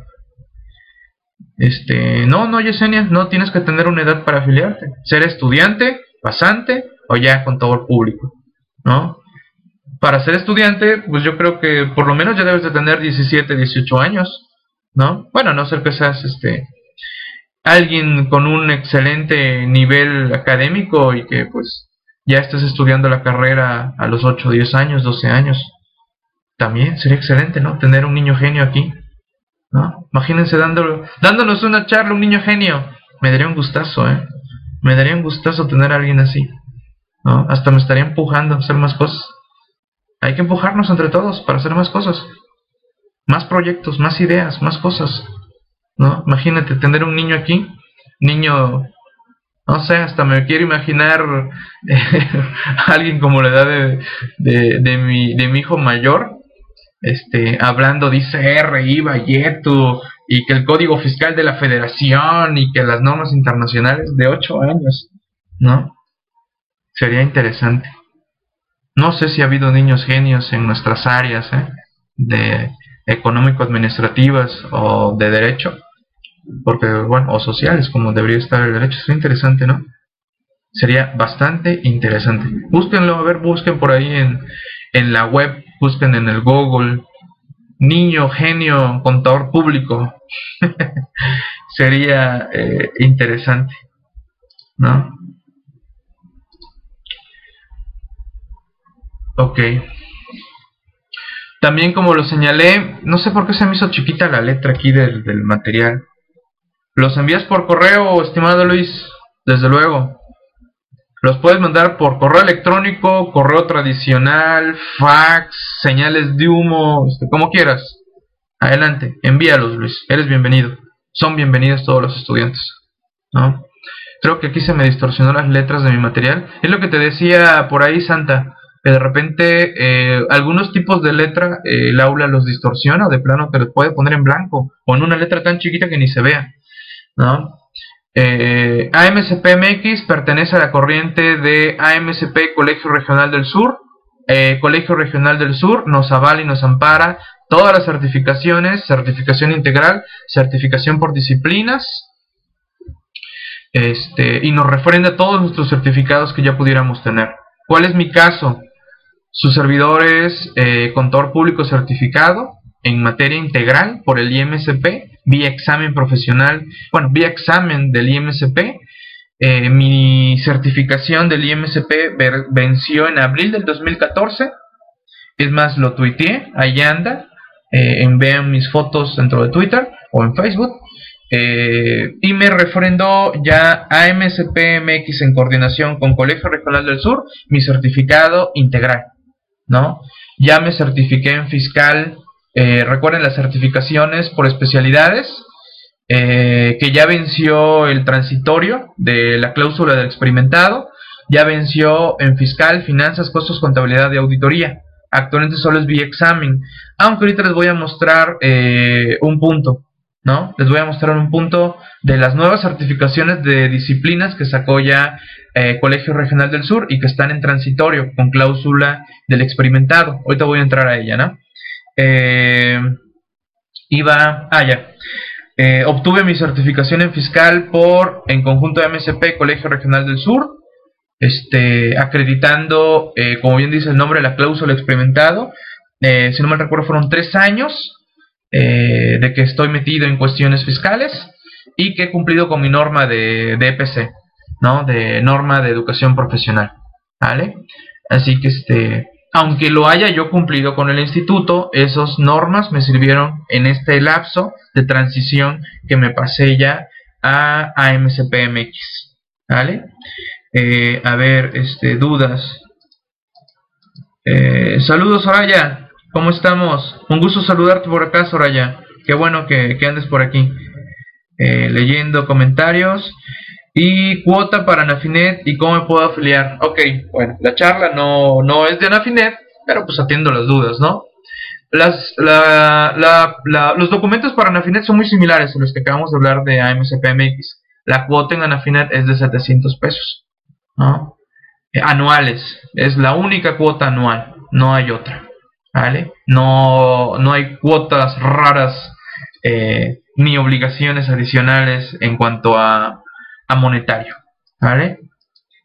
Este, no, no, Yesenia, no tienes que tener una edad para afiliarte. Ser estudiante, pasante o ya con todo el público, ¿no? Para ser estudiante, pues yo creo que por lo menos ya debes de tener 17, 18 años, ¿no? Bueno, a no ser que seas este alguien con un excelente nivel académico y que pues ya estés estudiando la carrera a los 8, 10 años, 12 años. También sería excelente, ¿no? Tener un niño genio aquí, ¿no? Imagínense dándolo, dándonos una charla, un niño genio. Me daría un gustazo, ¿eh? Me daría un gustazo tener a alguien así, ¿no? Hasta me estaría empujando a hacer más cosas. Hay que empujarnos entre todos para hacer más cosas. Más proyectos, más ideas, más cosas. ¿No? Imagínate tener un niño aquí, niño, no sé, hasta me quiero imaginar alguien como la edad de, de, mi, de mi hijo mayor, este, hablando de ICR, IVA, YETU, y que el código fiscal de la federación y que las normas internacionales de 8 años, ¿no? Sería interesante. No sé si ha habido niños genios en nuestras áreas ¿eh? de económico-administrativas o de derecho, porque bueno, o sociales, como debería estar el derecho. Sería interesante, ¿no? Sería bastante interesante. Búsquenlo, a ver, busquen por ahí en, en la web, busquen en el Google, niño genio contador público. Sería eh, interesante, ¿no? Ok. También como lo señalé, no sé por qué se me hizo chiquita la letra aquí del, material. Los envías por correo, estimado Luis, desde luego. Los puedes mandar por correo electrónico, correo tradicional, fax, señales de humo, este, como quieras. Adelante, envíalos Luis, eres bienvenido. Son bienvenidos todos los estudiantes. ¿no? Creo que aquí se me distorsionó las letras de mi material. Es lo que te decía por ahí, Santa que de repente eh, algunos tipos de letra eh, el aula los distorsiona de plano te los puede poner en blanco o en una letra tan chiquita que ni se vea. ¿no? Eh, AMCPMX pertenece a la corriente de AMCP Colegio Regional del Sur. Colegio Regional del Sur nos avala y nos ampara todas las certificaciones, certificación integral, certificación por disciplinas, este, y nos refrenda todos nuestros certificados que ya pudiéramos tener. ¿Cuál es mi caso? Su servidor es eh, contador público certificado en materia integral por el IMSP, vía examen profesional, bueno, vía examen del IMSP. Eh, mi certificación del IMSP venció en abril del 2014. Es más, lo tuiteé, ahí anda. Eh, vean mis fotos dentro de Twitter o en Facebook. Eh, y me refrendó ya AMSP-MX en coordinación con Colegio Regional del Sur mi certificado integral. ¿No? Ya me certifiqué en fiscal, eh, recuerden las certificaciones por especialidades, eh, que ya venció el transitorio de la cláusula del experimentado, ya venció en fiscal, finanzas, costos, contabilidad y auditoría. Actualmente solo es vía examen, aunque ahorita les voy a mostrar eh, un punto. ¿No? Les voy a mostrar un punto de las nuevas certificaciones de disciplinas que sacó ya eh, Colegio Regional del Sur y que están en transitorio con cláusula del experimentado. Ahorita voy a entrar a ella, ¿no? Eh, iba, ah, ya. Eh, obtuve mi certificación en fiscal por, en conjunto de MSP, Colegio Regional del Sur, este, acreditando, como bien dice el nombre, la cláusula experimentado. si no me recuerdo, fueron tres años eh, de que estoy metido en cuestiones fiscales y que he cumplido con mi norma de, EPC. ¿no? De norma de educación profesional, ¿vale? Así que este, aunque lo haya yo cumplido con el instituto, esas normas me sirvieron en este lapso de transición que me pasé ya a AMCPMX, ¿vale? Eh, a ver, este, dudas. Eh, saludos, Soraya. ¿Cómo estamos? Un gusto saludarte por acá, Soraya. Qué bueno que, andes por aquí. Eh, leyendo comentarios. Y cuota para Anafinet y cómo me puedo afiliar. Ok, bueno, la charla no, no es de Anafinet, pero pues atiendo las dudas, ¿no? Las, los documentos para Anafinet son muy similares a los que acabamos de hablar de AMCPMX. La cuota en Anafinet es de 700 pesos, ¿no? Eh, anuales. Es la única cuota anual, no hay otra. ¿Vale? No, no hay cuotas raras eh, ni obligaciones adicionales en cuanto a, a monetario. ¿Vale?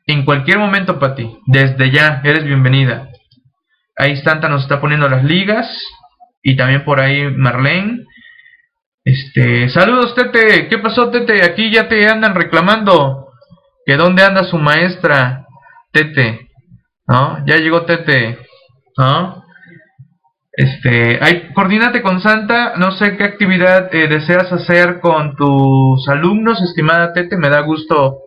En cualquier momento, para ti, desde ya, eres bienvenida. Ahí Santa nos está poniendo las ligas. Y también por ahí Marlene. Este, saludos Tete, ¿qué pasó Tete? Aquí ya te andan reclamando que dónde anda su maestra Tete, ¿no? Ya llegó Tete, ¿no? Este, hay, coordínate con Santa, no sé qué actividad eh, deseas hacer con tus alumnos, estimada Tete, me da gusto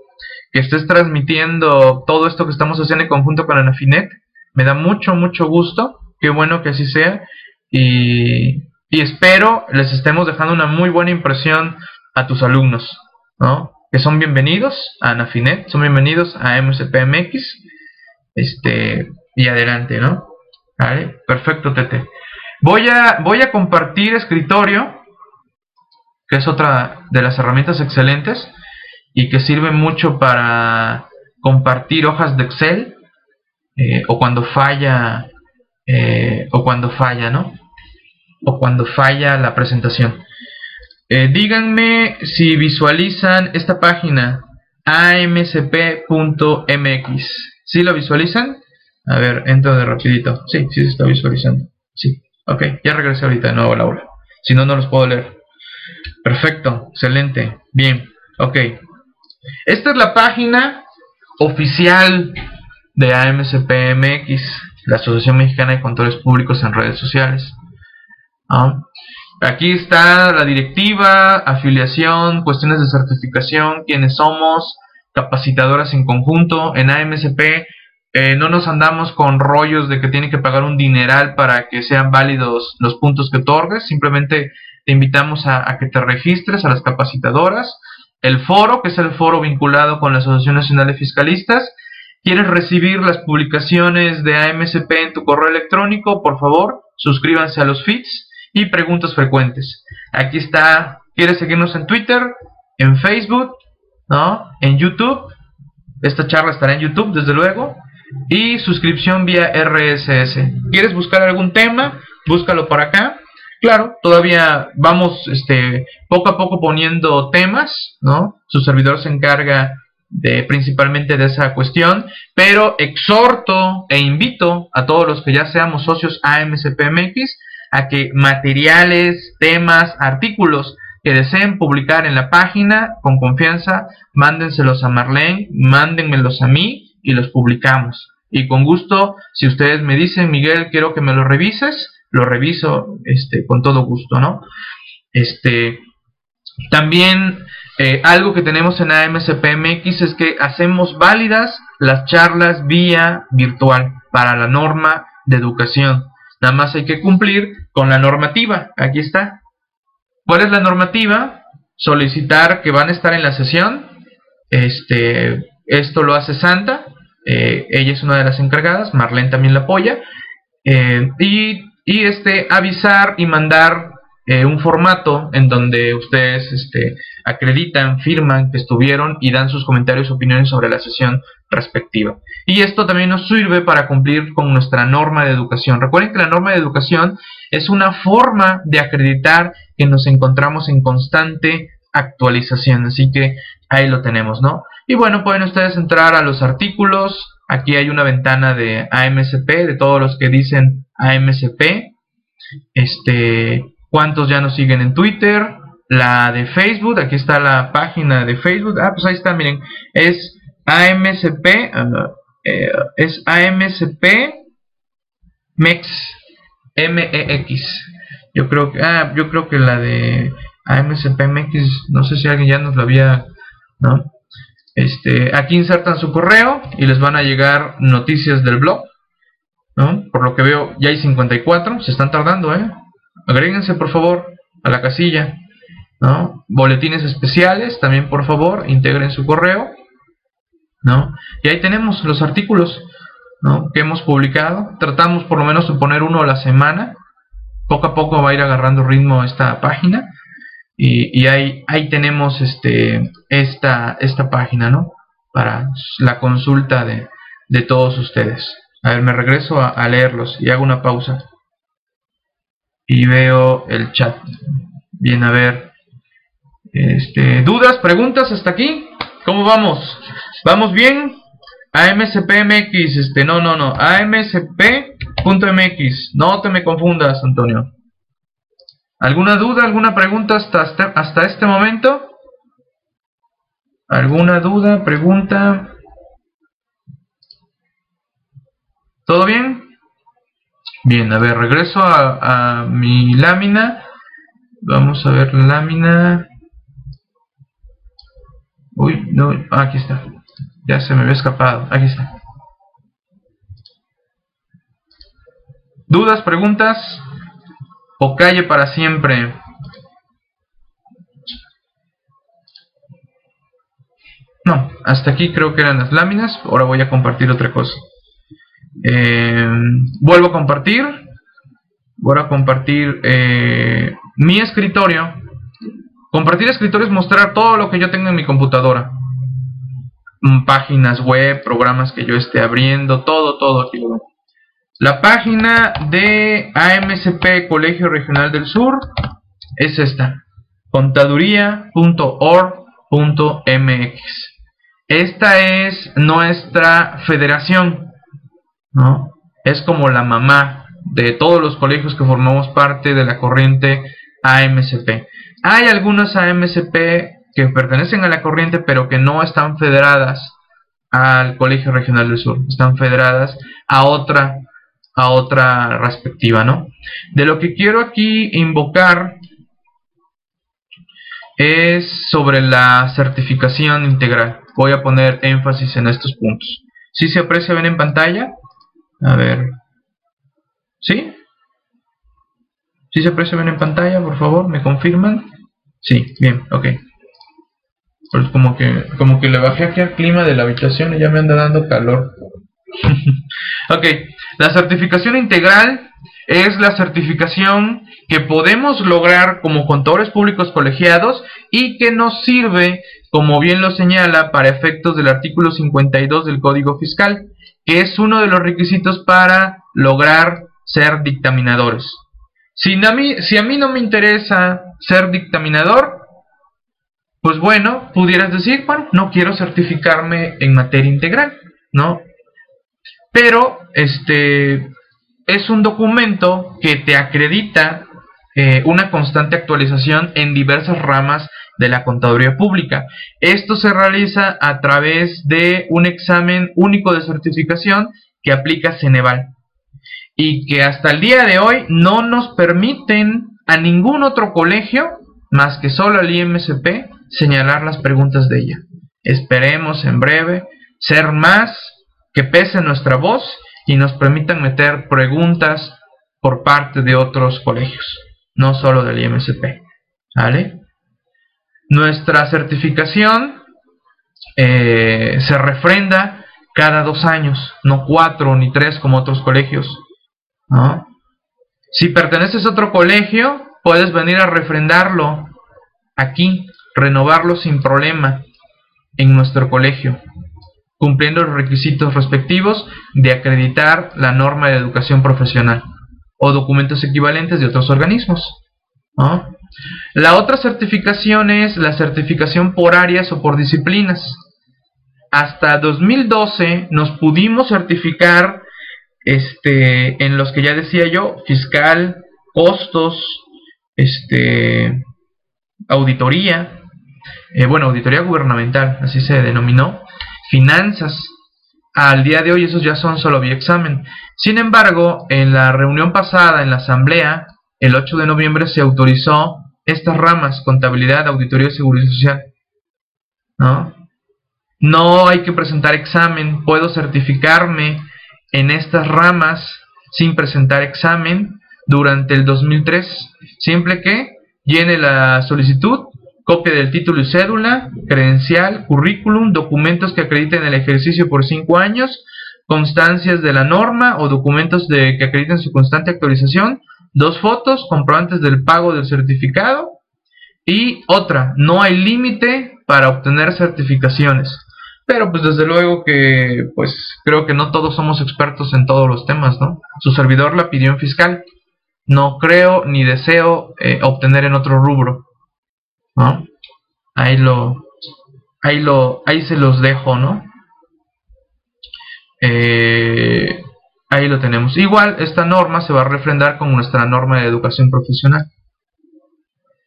que estés transmitiendo todo esto que estamos haciendo en conjunto con Anafinet, me da mucho, mucho gusto, qué bueno que así sea, y, y espero les estemos dejando una muy buena impresión a tus alumnos, ¿no? Que son bienvenidos a Anafinet, son bienvenidos a MSPMX, este, y adelante, ¿no? Perfecto, Tete. Voy a, voy a compartir escritorio, que es otra de las herramientas excelentes y que sirve mucho para compartir hojas de Excel eh, o cuando falla eh, o cuando falla, ¿no? O cuando falla la presentación. Eh, díganme si visualizan esta página amcp.mx. ¿Sí lo visualizan? A ver, entro de rapidito. Sí, sí se está visualizando. Sí. Ok, ya regresé ahorita de nuevo a la aula. Si no, no los puedo leer. Perfecto, excelente. Bien, ok. Esta es la página oficial de AMCPMX, la Asociación Mexicana de Controles Públicos en Redes Sociales. Ah, aquí está la directiva, afiliación, cuestiones de certificación, quiénes somos, capacitadoras en conjunto. En AMCP eh, no nos andamos con rollos de que tienen que pagar un dineral para que sean válidos los puntos que otorgues. Simplemente te invitamos a, que te registres a las capacitadoras. El foro, que es el foro vinculado con la Asociación Nacional de Fiscalistas. ¿Quieres recibir las publicaciones de AMSP en tu correo electrónico? Por favor, suscríbanse a los feeds y preguntas frecuentes. Aquí está, ¿quieres seguirnos en Twitter? En Facebook, ¿no? En YouTube. Esta charla estará en YouTube, desde luego y suscripción vía RSS. ¿Quieres buscar algún tema? Búscalo por acá. Claro, todavía vamos este, poco a poco poniendo temas, ¿no? Su servidor se encarga de principalmente de esa cuestión, pero exhorto e invito a todos los que ya seamos socios AMCPMX a que materiales, temas, artículos que deseen publicar en la página con confianza, mándenselos a Marlene, mándenmelos a mí y los publicamos. Y con gusto, si ustedes me dicen, Miguel, quiero que me lo revises, lo reviso este, con todo gusto, ¿no? Este, también eh, algo que tenemos en AMCPMX es que hacemos válidas las charlas vía virtual para la norma de educación. Nada más hay que cumplir con la normativa. Aquí está. ¿Cuál es la normativa? Solicitar que van a estar en la sesión. Este, esto lo hace Santa, eh, ella es una de las encargadas, Marlene también la apoya, eh, y, este, avisar y mandar eh, un formato en donde ustedes este, acreditan, firman que estuvieron y dan sus comentarios, opiniones sobre la sesión respectiva. Y esto también nos sirve para cumplir con nuestra norma de educación. Recuerden que la norma de educación es una forma de acreditar que nos encontramos en constante actualización, así que ahí lo tenemos, ¿no? Y bueno, pueden ustedes entrar a los artículos. Aquí hay una ventana de AMCP, de todos los que dicen AMCP. Este, cuántos ya nos siguen en Twitter. La de Facebook, aquí está la página de Facebook. Ah, pues ahí está, miren. Es AMSP, uh, eh, es AMSP MEX, MEX. Yo creo que, ah, yo creo que la de AMSP MEX, no sé si alguien ya nos lo había, ¿no? Este, aquí insertan su correo y les van a llegar noticias del blog. Por lo que veo, ya hay 54, se están tardando, ¿eh? Agréguense, por favor, a la casilla. Boletines especiales, también, por favor, integren su correo. Y ahí tenemos los artículos. Que hemos publicado. Tratamos por lo menos de poner uno a la semana. Poco a poco va a ir agarrando ritmo esta página. Y, ahí, ahí tenemos este, esta, esta página, ¿no? Para la consulta de, de todos ustedes. A ver, me regreso a, leerlos y hago una pausa. Y veo el chat. Bien, a ver. Este, ¿Dudas, preguntas hasta aquí? ¿Cómo vamos? ¿Vamos bien? AMSPMX, este, no, no, no. AMSP.mx. No te me confundas, Antonio. ¿Alguna duda, alguna pregunta hasta, hasta este momento? ¿Alguna duda, pregunta? ¿Todo bien? Bien, a ver, regreso a, a mi lámina. Vamos a ver la lámina. Uy, no, aquí está. Ya se me había escapado. Aquí está. ¿Dudas, preguntas? O calle para siempre. No, hasta aquí creo que eran las láminas. Ahora voy a compartir otra cosa. Eh, vuelvo a compartir. Voy a compartir eh, mi escritorio. Compartir escritorio es mostrar todo lo que yo tengo en mi computadora. Mm, páginas web, programas que yo esté abriendo, todo, todo aquí lo la página de AMCP Colegio Regional del Sur es esta, contaduría.org.mx. Esta es nuestra federación, ¿no? Es como la mamá de todos los colegios que formamos parte de la corriente AMCP. Hay algunas AMCP que pertenecen a la corriente pero que no están federadas al Colegio Regional del Sur, están federadas a otra a otra respectiva, ¿no? De lo que quiero aquí invocar es sobre la certificación integral. Voy a poner énfasis en estos puntos. ¿Sí se aprecia bien en pantalla? A ver. ¿Sí? ¿Sí se aprecia bien en pantalla? Por favor, ¿me confirman? Sí, bien, ok. Pues como que, como que le bajé aquí al clima de la habitación y ya me anda dando calor. ok, la certificación integral es la certificación que podemos lograr como contadores públicos colegiados y que nos sirve, como bien lo señala, para efectos del artículo 52 del Código Fiscal, que es uno de los requisitos para lograr ser dictaminadores. Si a mí, si a mí no me interesa ser dictaminador, pues bueno, pudieras decir, bueno, no quiero certificarme en materia integral, ¿no? Pero este es un documento que te acredita eh, una constante actualización en diversas ramas de la contaduría pública. Esto se realiza a través de un examen único de certificación que aplica Ceneval y que hasta el día de hoy no nos permiten a ningún otro colegio más que solo al IMSP señalar las preguntas de ella. Esperemos en breve ser más que pese nuestra voz y nos permitan meter preguntas por parte de otros colegios, no solo del IMSP. ¿Vale? Nuestra certificación eh, se refrenda cada dos años, no cuatro ni tres como otros colegios. Si perteneces a otro colegio, puedes venir a refrendarlo aquí, renovarlo sin problema en nuestro colegio cumpliendo los requisitos respectivos de acreditar la norma de educación profesional o documentos equivalentes de otros organismos. La otra certificación es la certificación por áreas o por disciplinas. Hasta 2012 nos pudimos certificar este, en los que ya decía yo, fiscal, costos, este, auditoría, eh, bueno, auditoría gubernamental, así se denominó, finanzas. Al día de hoy esos ya son solo examen. Sin embargo, en la reunión pasada, en la asamblea, el 8 de noviembre se autorizó estas ramas, contabilidad, auditoría y seguridad social. ¿No? No hay que presentar examen, puedo certificarme en estas ramas sin presentar examen durante el 2003, siempre que llene la solicitud, copia del título y cédula, credencial, currículum, documentos que acrediten el ejercicio por cinco años, constancias de la norma o documentos que acrediten su constante actualización, dos fotos, comprobantes del pago del certificado y otra, no hay límite para obtener certificaciones. Pero pues desde luego que pues creo que no todos somos expertos en todos los temas, ¿no? Su servidor la pidió en fiscal. No creo ni deseo eh, obtener en otro rubro. ¿No? Ahí lo ahí lo ahí se los dejo, ¿no? Eh, ahí lo tenemos. Igual esta norma se va a refrendar con nuestra norma de educación profesional.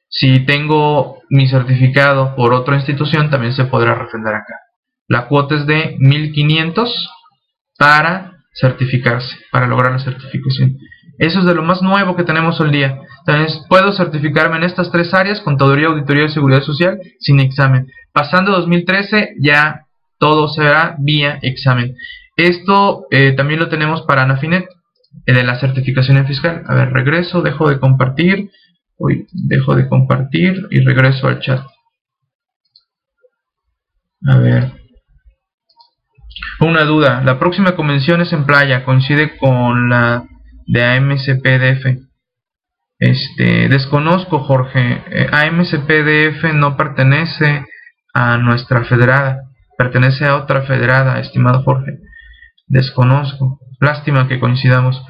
Si tengo mi certificado por otra institución, también se podrá refrendar acá. La cuota es de 1500 para certificarse, para lograr la certificación. Eso es de lo más nuevo que tenemos hoy día. Entonces, puedo certificarme en estas tres áreas, contaduría, auditoría y seguridad social, sin examen. Pasando 2013, ya todo será vía examen. Esto eh, también lo tenemos para Anafinet, eh, de la certificación en fiscal. A ver, regreso, dejo de compartir. Uy, dejo de compartir y regreso al chat. A ver. Una duda, la próxima convención es en playa, coincide con la de AMCPDF. Este, desconozco, Jorge. Eh, AMCPDF no pertenece a nuestra federada, pertenece a otra federada, estimado Jorge. Desconozco. Lástima que coincidamos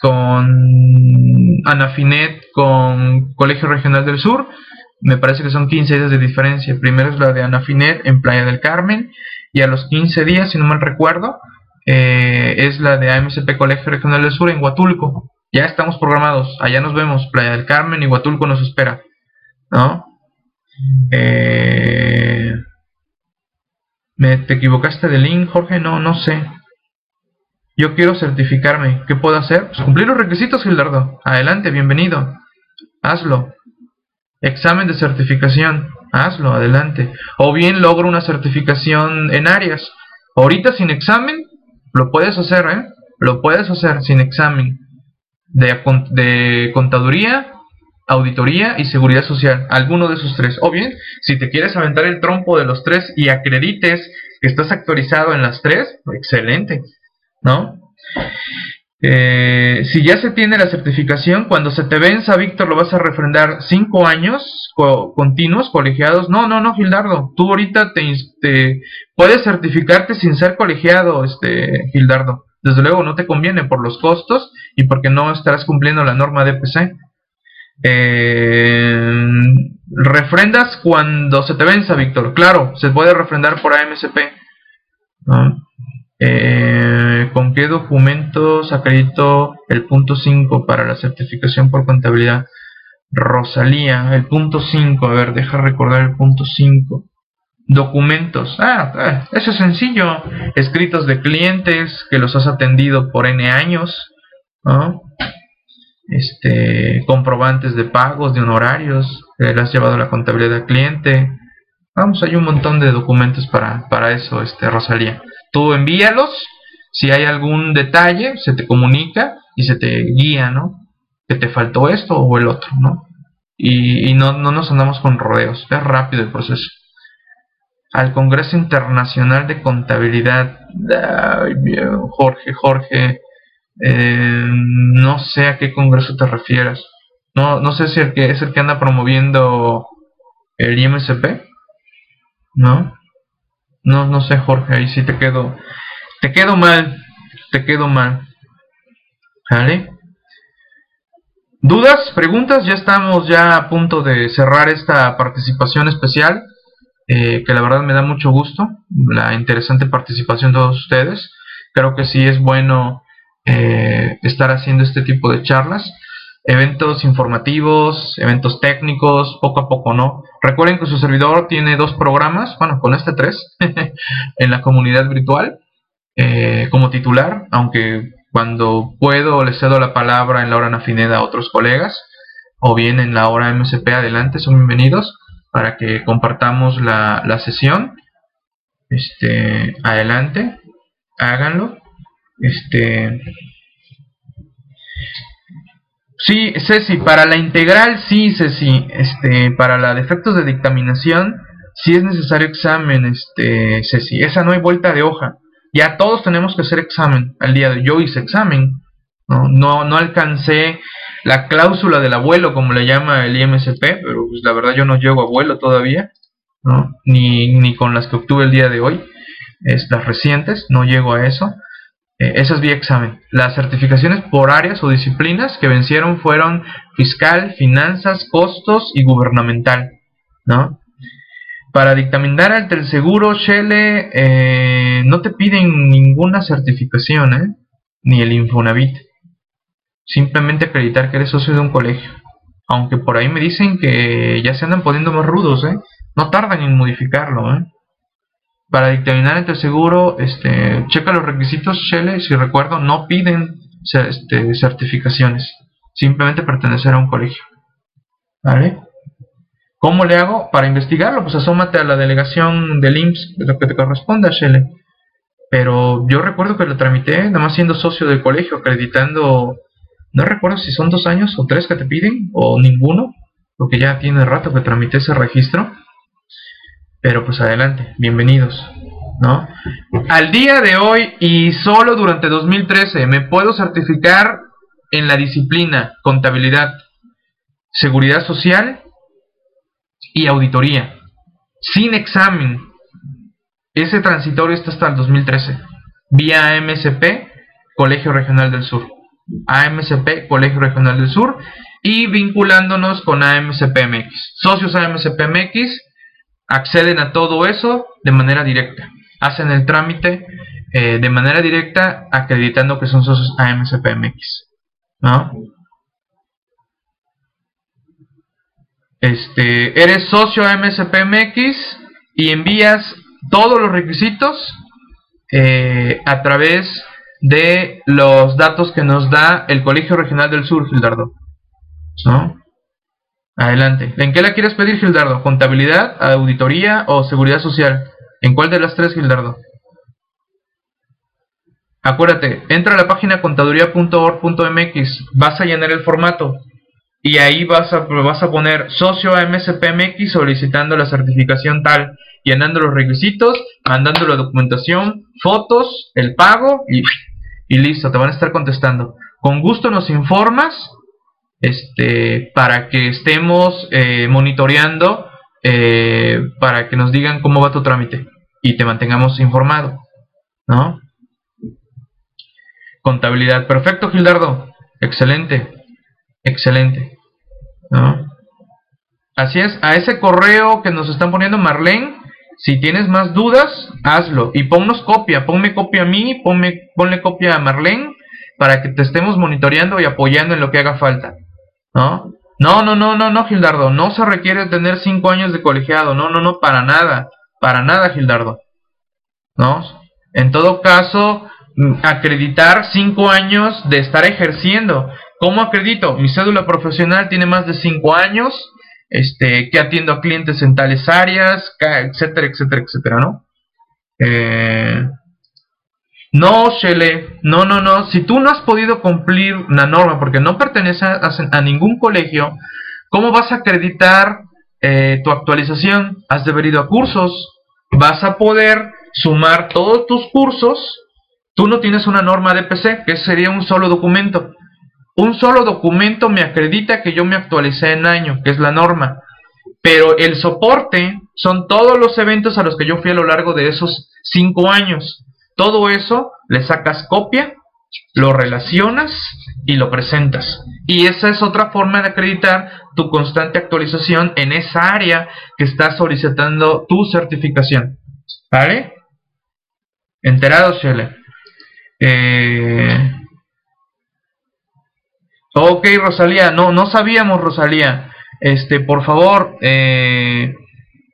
con Anafinet, con Colegio Regional del Sur. Me parece que son 15 días de diferencia. Primero es la de Anafinet en Playa del Carmen y a los 15 días, si no mal recuerdo, eh, es la de AMCP Colegio Regional del Sur en Huatulco. Ya estamos programados, allá nos vemos, Playa del Carmen y Huatulco nos espera. ¿No? Eh, ¿me, ¿Te equivocaste de link, Jorge? No, no sé. Yo quiero certificarme. ¿Qué puedo hacer? Pues cumplir los requisitos, Gildardo. Adelante, bienvenido. Hazlo. Examen de certificación hazlo, adelante. O bien logro una certificación en áreas. Ahorita sin examen, lo puedes hacer, ¿eh? Lo puedes hacer sin examen. De, de contaduría, auditoría y seguridad social. Alguno de esos tres. O bien, si te quieres aventar el trompo de los tres y acredites que estás actualizado en las tres, excelente. ¿No? Eh, si ya se tiene la certificación, cuando se te venza, Víctor, lo vas a refrendar cinco años continuos, colegiados. No, no, no, Gildardo. Tú ahorita te, puedes certificarte sin ser colegiado, este Gildardo. Desde luego no te conviene por los costos y porque no estarás cumpliendo la norma de PC. Eh, refrendas cuando se te venza, Víctor. Claro, se puede refrendar por AMSP. Eh, ¿Con qué documentos acredito el punto 5 para la certificación por contabilidad? Rosalía, el punto 5, a ver, deja recordar el punto 5. Documentos, ah, ah, eso es sencillo. Escritos de clientes que los has atendido por N años, Este, comprobantes de pagos, de honorarios, que le has llevado la contabilidad del cliente. Vamos, hay un montón de documentos para, para eso, este, Rosalía. Tú envíalos, si hay algún detalle, se te comunica y se te guía, ¿no? Que te faltó esto o el otro, ¿no? Y, no, no nos andamos con rodeos, es rápido el proceso. Al Congreso Internacional de Contabilidad, Jorge, Jorge, eh, no sé a qué congreso te refieres. No, no sé si el que es el que anda promoviendo el IMSP, ¿no? No, no sé, Jorge, ahí sí te quedo. Te quedo mal. Te quedo mal. ¿Vale? ¿Dudas? ¿Preguntas? Ya estamos ya a punto de cerrar esta participación especial. Eh, que la verdad me da mucho gusto. La interesante participación de todos ustedes. Creo que sí es bueno eh, estar haciendo este tipo de charlas. Eventos informativos, eventos técnicos, poco a poco, ¿no? Recuerden que su servidor tiene dos programas, bueno, con este tres, en la comunidad virtual, eh, como titular, aunque cuando puedo le cedo la palabra en la hora Nafineda a otros colegas, o bien en la hora MSP adelante, son bienvenidos para que compartamos la, la sesión. Este, adelante, háganlo. Este, Sí, Ceci, para la integral sí, Ceci, este, para la defectos de dictaminación sí es necesario examen, este, Ceci, esa no hay vuelta de hoja. Ya todos tenemos que hacer examen al día de hoy. Yo hice examen, no, no, no alcancé la cláusula del abuelo, como le llama el IMSP, pero pues la verdad yo no llego a abuelo todavía, ¿no? Ni, ni con las que obtuve el día de hoy, estas recientes, no llego a eso. Eh, eso es vía examen. Las certificaciones por áreas o disciplinas que vencieron fueron fiscal, finanzas, costos y gubernamental. ¿no? Para dictaminar ante el seguro, Shele, eh, no te piden ninguna certificación, ¿eh? ni el Infonavit. Simplemente acreditar que eres socio de un colegio. Aunque por ahí me dicen que ya se andan poniendo más rudos, ¿eh? No tardan en modificarlo, ¿eh? Para dictaminar entre seguro, este, checa los requisitos, Shelley, si recuerdo, no piden este, certificaciones, simplemente pertenecer a un colegio. ¿Vale? ¿Cómo le hago? Para investigarlo, pues asómate a la delegación del IMSS, lo que te corresponda, Shelley. Pero yo recuerdo que lo tramité, nada más siendo socio del colegio, acreditando, no recuerdo si son dos años o tres que te piden, o ninguno, porque ya tiene rato que tramité ese registro pero pues adelante, bienvenidos. ¿no? Al día de hoy y solo durante 2013 me puedo certificar en la disciplina contabilidad, seguridad social y auditoría, sin examen. Ese transitorio está hasta el 2013, vía AMSP, Colegio Regional del Sur. AMSP, Colegio Regional del Sur, y vinculándonos con AMSPMX. Socios AMSPMX acceden a todo eso de manera directa. Hacen el trámite eh, de manera directa acreditando que son socios AMCPMX. ¿no? Este, eres socio AMCPMX y envías todos los requisitos eh, a través de los datos que nos da el Colegio Regional del Sur, Gildardo. ¿no? Adelante. ¿En qué la quieres pedir, Gildardo? ¿Contabilidad, auditoría o seguridad social? ¿En cuál de las tres, Gildardo? Acuérdate, entra a la página contaduría.org.mx, vas a llenar el formato y ahí vas a, vas a poner socio a solicitando la certificación tal, llenando los requisitos, mandando la documentación, fotos, el pago y, y listo, te van a estar contestando. Con gusto nos informas este, para que estemos eh, monitoreando, eh, para que nos digan cómo va tu trámite y te mantengamos informado, ¿no? Contabilidad, perfecto Gildardo, excelente, excelente, ¿no? Así es, a ese correo que nos están poniendo Marlene, si tienes más dudas, hazlo y ponnos copia, ponme copia a mí, ponme, ponle copia a Marlene para que te estemos monitoreando y apoyando en lo que haga falta. ¿No? No, no, no, no, no, Gildardo, no se requiere tener cinco años de colegiado, no, no, no, para nada, para nada, Gildardo, ¿no? En todo caso, mm, acreditar cinco años de estar ejerciendo. ¿Cómo acredito? Mi cédula profesional tiene más de cinco años, este, que atiendo a clientes en tales áreas, etcétera, etcétera, etcétera, ¿no? Eh, no, Shele, no, no, no. Si tú no has podido cumplir la norma porque no perteneces a, ningún colegio, ¿cómo vas a acreditar eh, tu actualización? Has de haber a cursos. Vas a poder sumar todos tus cursos. Tú no tienes una norma de PC, que sería un solo documento. Un solo documento me acredita que yo me actualicé en año, que es la norma. Pero el soporte son todos los eventos a los que yo fui a lo largo de esos cinco años. Todo eso le sacas copia, lo relacionas y lo presentas. Y esa es otra forma de acreditar tu constante actualización en esa área que estás solicitando tu certificación. ¿Vale? Enterado, Shele. Eh... Ok, Rosalía. No, no sabíamos, Rosalía. este, por favor, eh,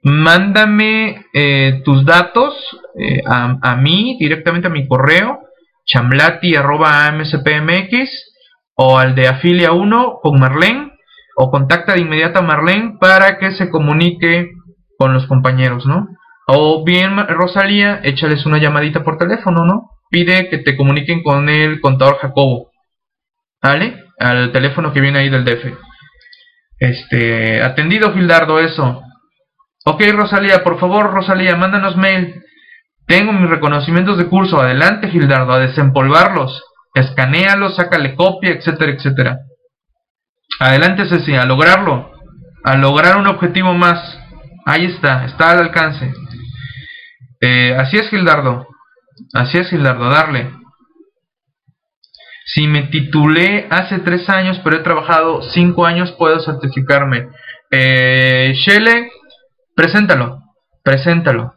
mándame eh, tus datos eh, a, a, mí, directamente a mi correo, chamlati.amspmx o al de afilia 1 con Marlene, o contacta de inmediato a Marlene para que se comunique con los compañeros, ¿no? O bien, Rosalía, échales una llamadita por teléfono, ¿no? Pide que te comuniquen con el contador Jacobo, ¿vale? Al teléfono que viene ahí del DF. Este, atendido Gildardo, eso. Ok, Rosalía, por favor, Rosalía, mándanos mail. Tengo mis reconocimientos de curso. Adelante, Gildardo, a desempolvarlos. Escanéalos, sácale copia, etcétera, etcétera. Adelante, Ceci, a lograrlo. A lograr un objetivo más. Ahí está, está al alcance. Eh, así es, Gildardo. Así es, Gildardo, darle. Si me titulé hace tres años, pero he trabajado cinco años, puedo certificarme. Eh, preséntalo, preséntalo.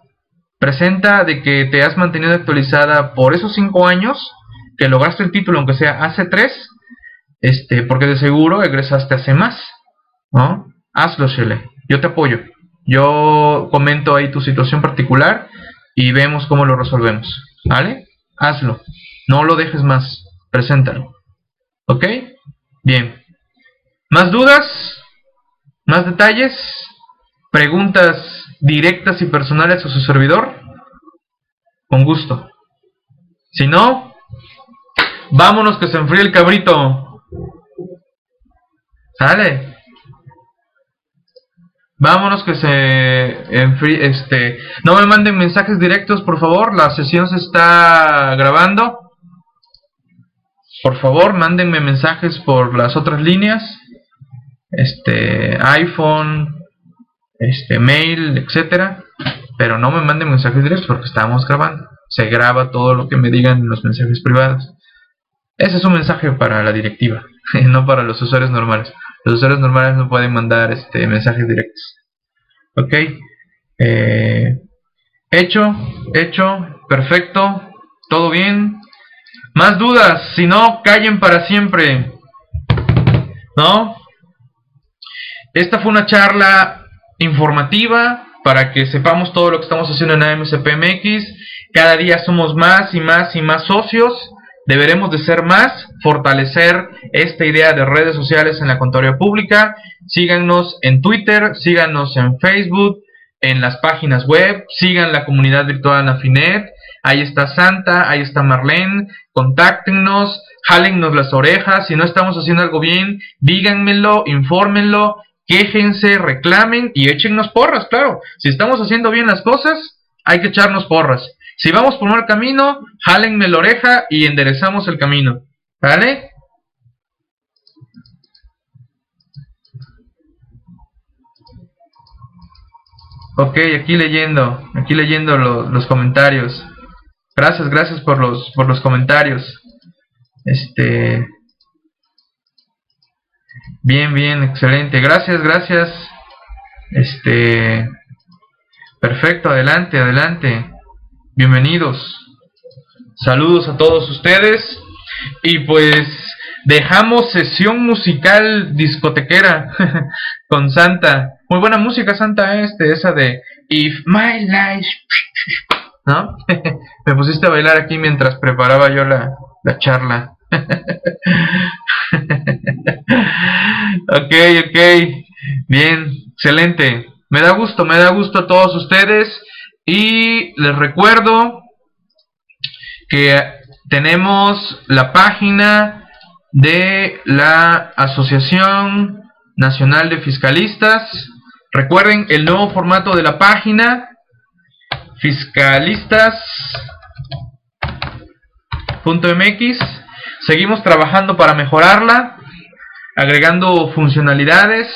Presenta de que te has mantenido actualizada por esos cinco años, que lograste el título, aunque sea hace tres, este, porque de seguro egresaste hace más, ¿no? Hazlo, Shele, yo te apoyo. Yo comento ahí tu situación particular y vemos cómo lo resolvemos, ¿vale? Hazlo, no lo dejes más preséntalo. ¿Ok? Bien. ¿Más dudas? ¿Más detalles? ¿Preguntas directas y personales a su servidor? Con gusto. Si no, vámonos que se enfríe el cabrito. ¿Sale? Vámonos que se enfríe, este, no me manden mensajes directos, por favor, la sesión se está grabando. Por favor, mándenme mensajes por las otras líneas. Este, iPhone, este, mail, etcétera. Pero no me manden mensajes directos porque estamos grabando. Se graba todo lo que me digan en los mensajes privados. Ese es un mensaje para la directiva, no para los usuarios normales. Los usuarios normales no pueden mandar este, mensajes directos. Ok. Eh, hecho, hecho, perfecto, todo bien. Más dudas, si no, callen para siempre. ¿No? Esta fue una charla informativa para que sepamos todo lo que estamos haciendo en AMCPMX. Cada día somos más y más y más socios. Deberemos de ser más, fortalecer esta idea de redes sociales en la contaduría pública. Síganos en Twitter, síganos en Facebook, en las páginas web, sigan la comunidad virtual Afinet ahí está Santa, ahí está Marlene, contáctenos, jálennos las orejas, si no estamos haciendo algo bien, díganmelo, infórmenlo, quéjense, reclamen y échennos porras, claro. Si estamos haciendo bien las cosas, hay que echarnos porras. Si vamos por mal camino, jálenme la oreja y enderezamos el camino. ¿Vale? Ok, aquí leyendo, aquí leyendo los comentarios. Gracias, gracias por los, por los comentarios. Este. Bien, bien, excelente. Gracias, gracias. Este. Perfecto, adelante, adelante. Bienvenidos. Saludos a todos ustedes. Y pues dejamos sesión musical discotequera con Santa. Muy buena música, Santa, este, esa de If My Life ¿no? Me pusiste a bailar aquí mientras preparaba yo la, la charla. ok, ok. Bien, excelente. Me da gusto, me da gusto a todos ustedes. Y les recuerdo que tenemos la página de la Asociación Nacional de Fiscalistas. Recuerden el nuevo formato de la página fiscalistas.mx. Seguimos trabajando para mejorarla, agregando funcionalidades,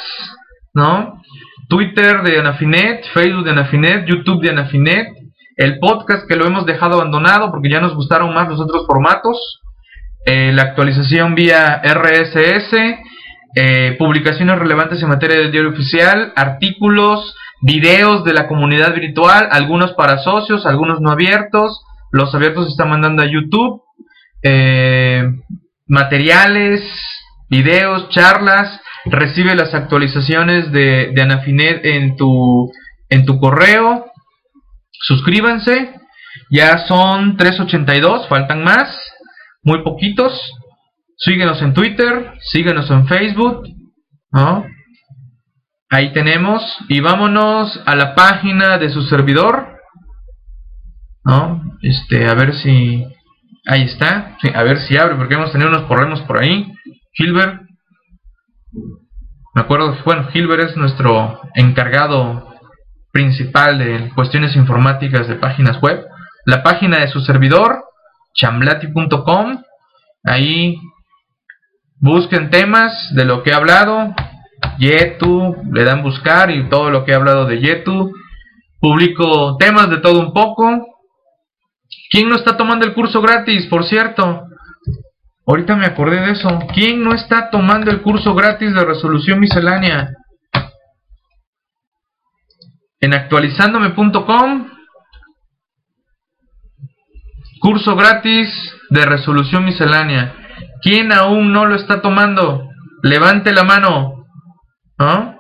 ¿no? Twitter de Anafinet, Facebook de Anafinet, YouTube de Anafinet, el podcast que lo hemos dejado abandonado porque ya nos gustaron más los otros formatos, eh, la actualización vía RSS, eh, publicaciones relevantes en materia del diario oficial, artículos, videos de la comunidad virtual, algunos para socios, algunos no abiertos, los abiertos se están mandando a YouTube, eh, materiales, videos, charlas, recibe las actualizaciones de, de Anafinet en tu, en tu correo. Suscríbanse, ya son 382, faltan más, muy poquitos. Síguenos en Twitter, síguenos en Facebook, Ahí tenemos, y vámonos a la página de su servidor, ¿no? Este, a ver si, ahí está, a ver si abre, porque hemos tenido unos problemas por ahí. Hilbert, me acuerdo, bueno, Hilbert es nuestro encargado principal de cuestiones informáticas de páginas web. La página de su servidor, chamblati.com, ahí busquen temas de lo que he hablado, Yetu, le dan buscar y todo lo que he hablado de Yetu. Publico temas de todo un poco. ¿Quién no está tomando el curso gratis, por cierto? Ahorita me acordé de eso. ¿Quién no está tomando el curso gratis de resolución miscelánea? En actualizandome.com Curso gratis de resolución miscelánea. ¿Quién aún no lo está tomando? Levante la mano. ¿Ah?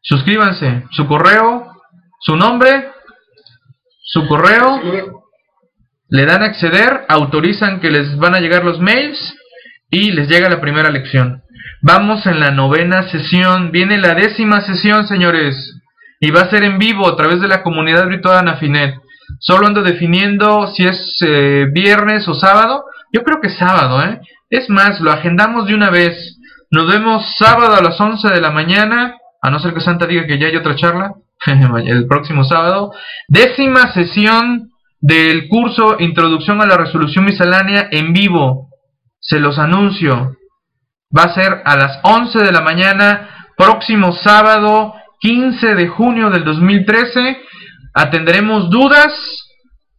Suscríbanse. Su correo, su nombre, su correo. Le dan a acceder, autorizan que les van a llegar los mails y les llega la primera lección. Vamos en la novena sesión. Viene la décima sesión, señores. Y va a ser en vivo a través de la comunidad virtual Anafinet. Solo ando definiendo si es eh, viernes o sábado. Yo creo que sábado, ¿eh? Es más, lo agendamos de una vez. Nos vemos sábado a las 11 de la mañana, a no ser que Santa diga que ya hay otra charla, el próximo sábado. Décima sesión del curso Introducción a la Resolución Miscelánea en vivo. Se los anuncio. Va a ser a las 11 de la mañana, próximo sábado 15 de junio del 2013. Atenderemos dudas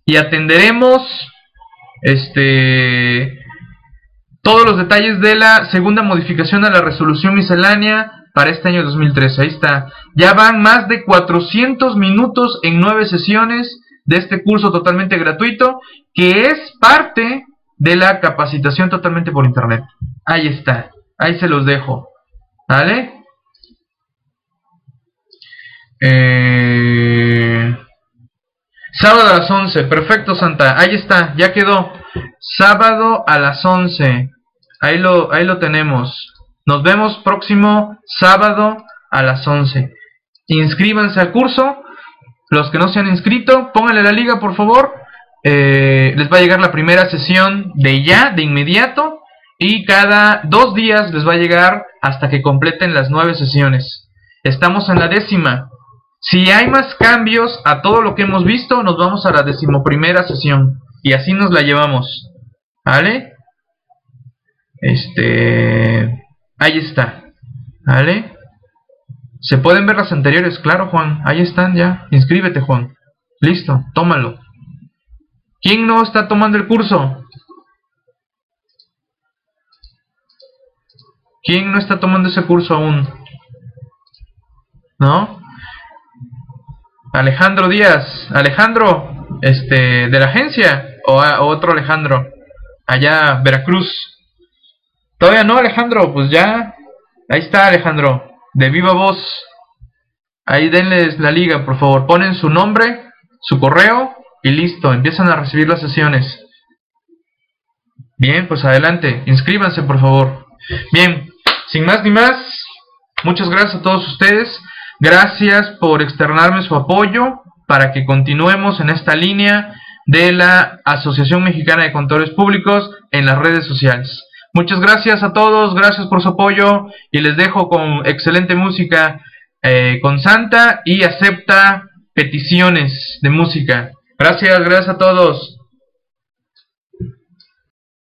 y atenderemos este todos los detalles de la segunda modificación a la resolución miscelánea para este año 2013. Ahí está. Ya van más de 400 minutos en nueve sesiones de este curso totalmente gratuito, que es parte de la capacitación totalmente por internet. Ahí está. Ahí se los dejo. ¿Vale? Eh... Sábado a las 11. Perfecto, Santa. Ahí está. Ya quedó. Sábado a las 11. Ahí lo, ahí lo tenemos. Nos vemos próximo sábado a las 11. Inscríbanse al curso. Los que no se han inscrito, pónganle la liga por favor. Eh, les va a llegar la primera sesión de ya, de inmediato. Y cada dos días les va a llegar hasta que completen las nueve sesiones. Estamos en la décima. Si hay más cambios a todo lo que hemos visto, nos vamos a la decimoprimera sesión. Y así nos la llevamos. ¿Vale? Este... Ahí está. ¿Vale? ¿Se pueden ver las anteriores? Claro, Juan. Ahí están ya. Inscríbete, Juan. Listo, tómalo. ¿Quién no está tomando el curso? ¿Quién no está tomando ese curso aún? ¿No? Alejandro Díaz. Alejandro, este, de la agencia. O, o otro Alejandro. Allá, Veracruz. Todavía no, Alejandro, pues ya. Ahí está, Alejandro. De viva voz. Ahí denles la liga, por favor. Ponen su nombre, su correo y listo. Empiezan a recibir las sesiones. Bien, pues adelante. Inscríbanse, por favor. Bien, sin más ni más. Muchas gracias a todos ustedes. Gracias por externarme su apoyo para que continuemos en esta línea de la Asociación Mexicana de Contadores Públicos en las redes sociales. Muchas gracias a todos, gracias por su apoyo y les dejo con excelente música eh, con Santa y acepta peticiones de música. Gracias, gracias a todos.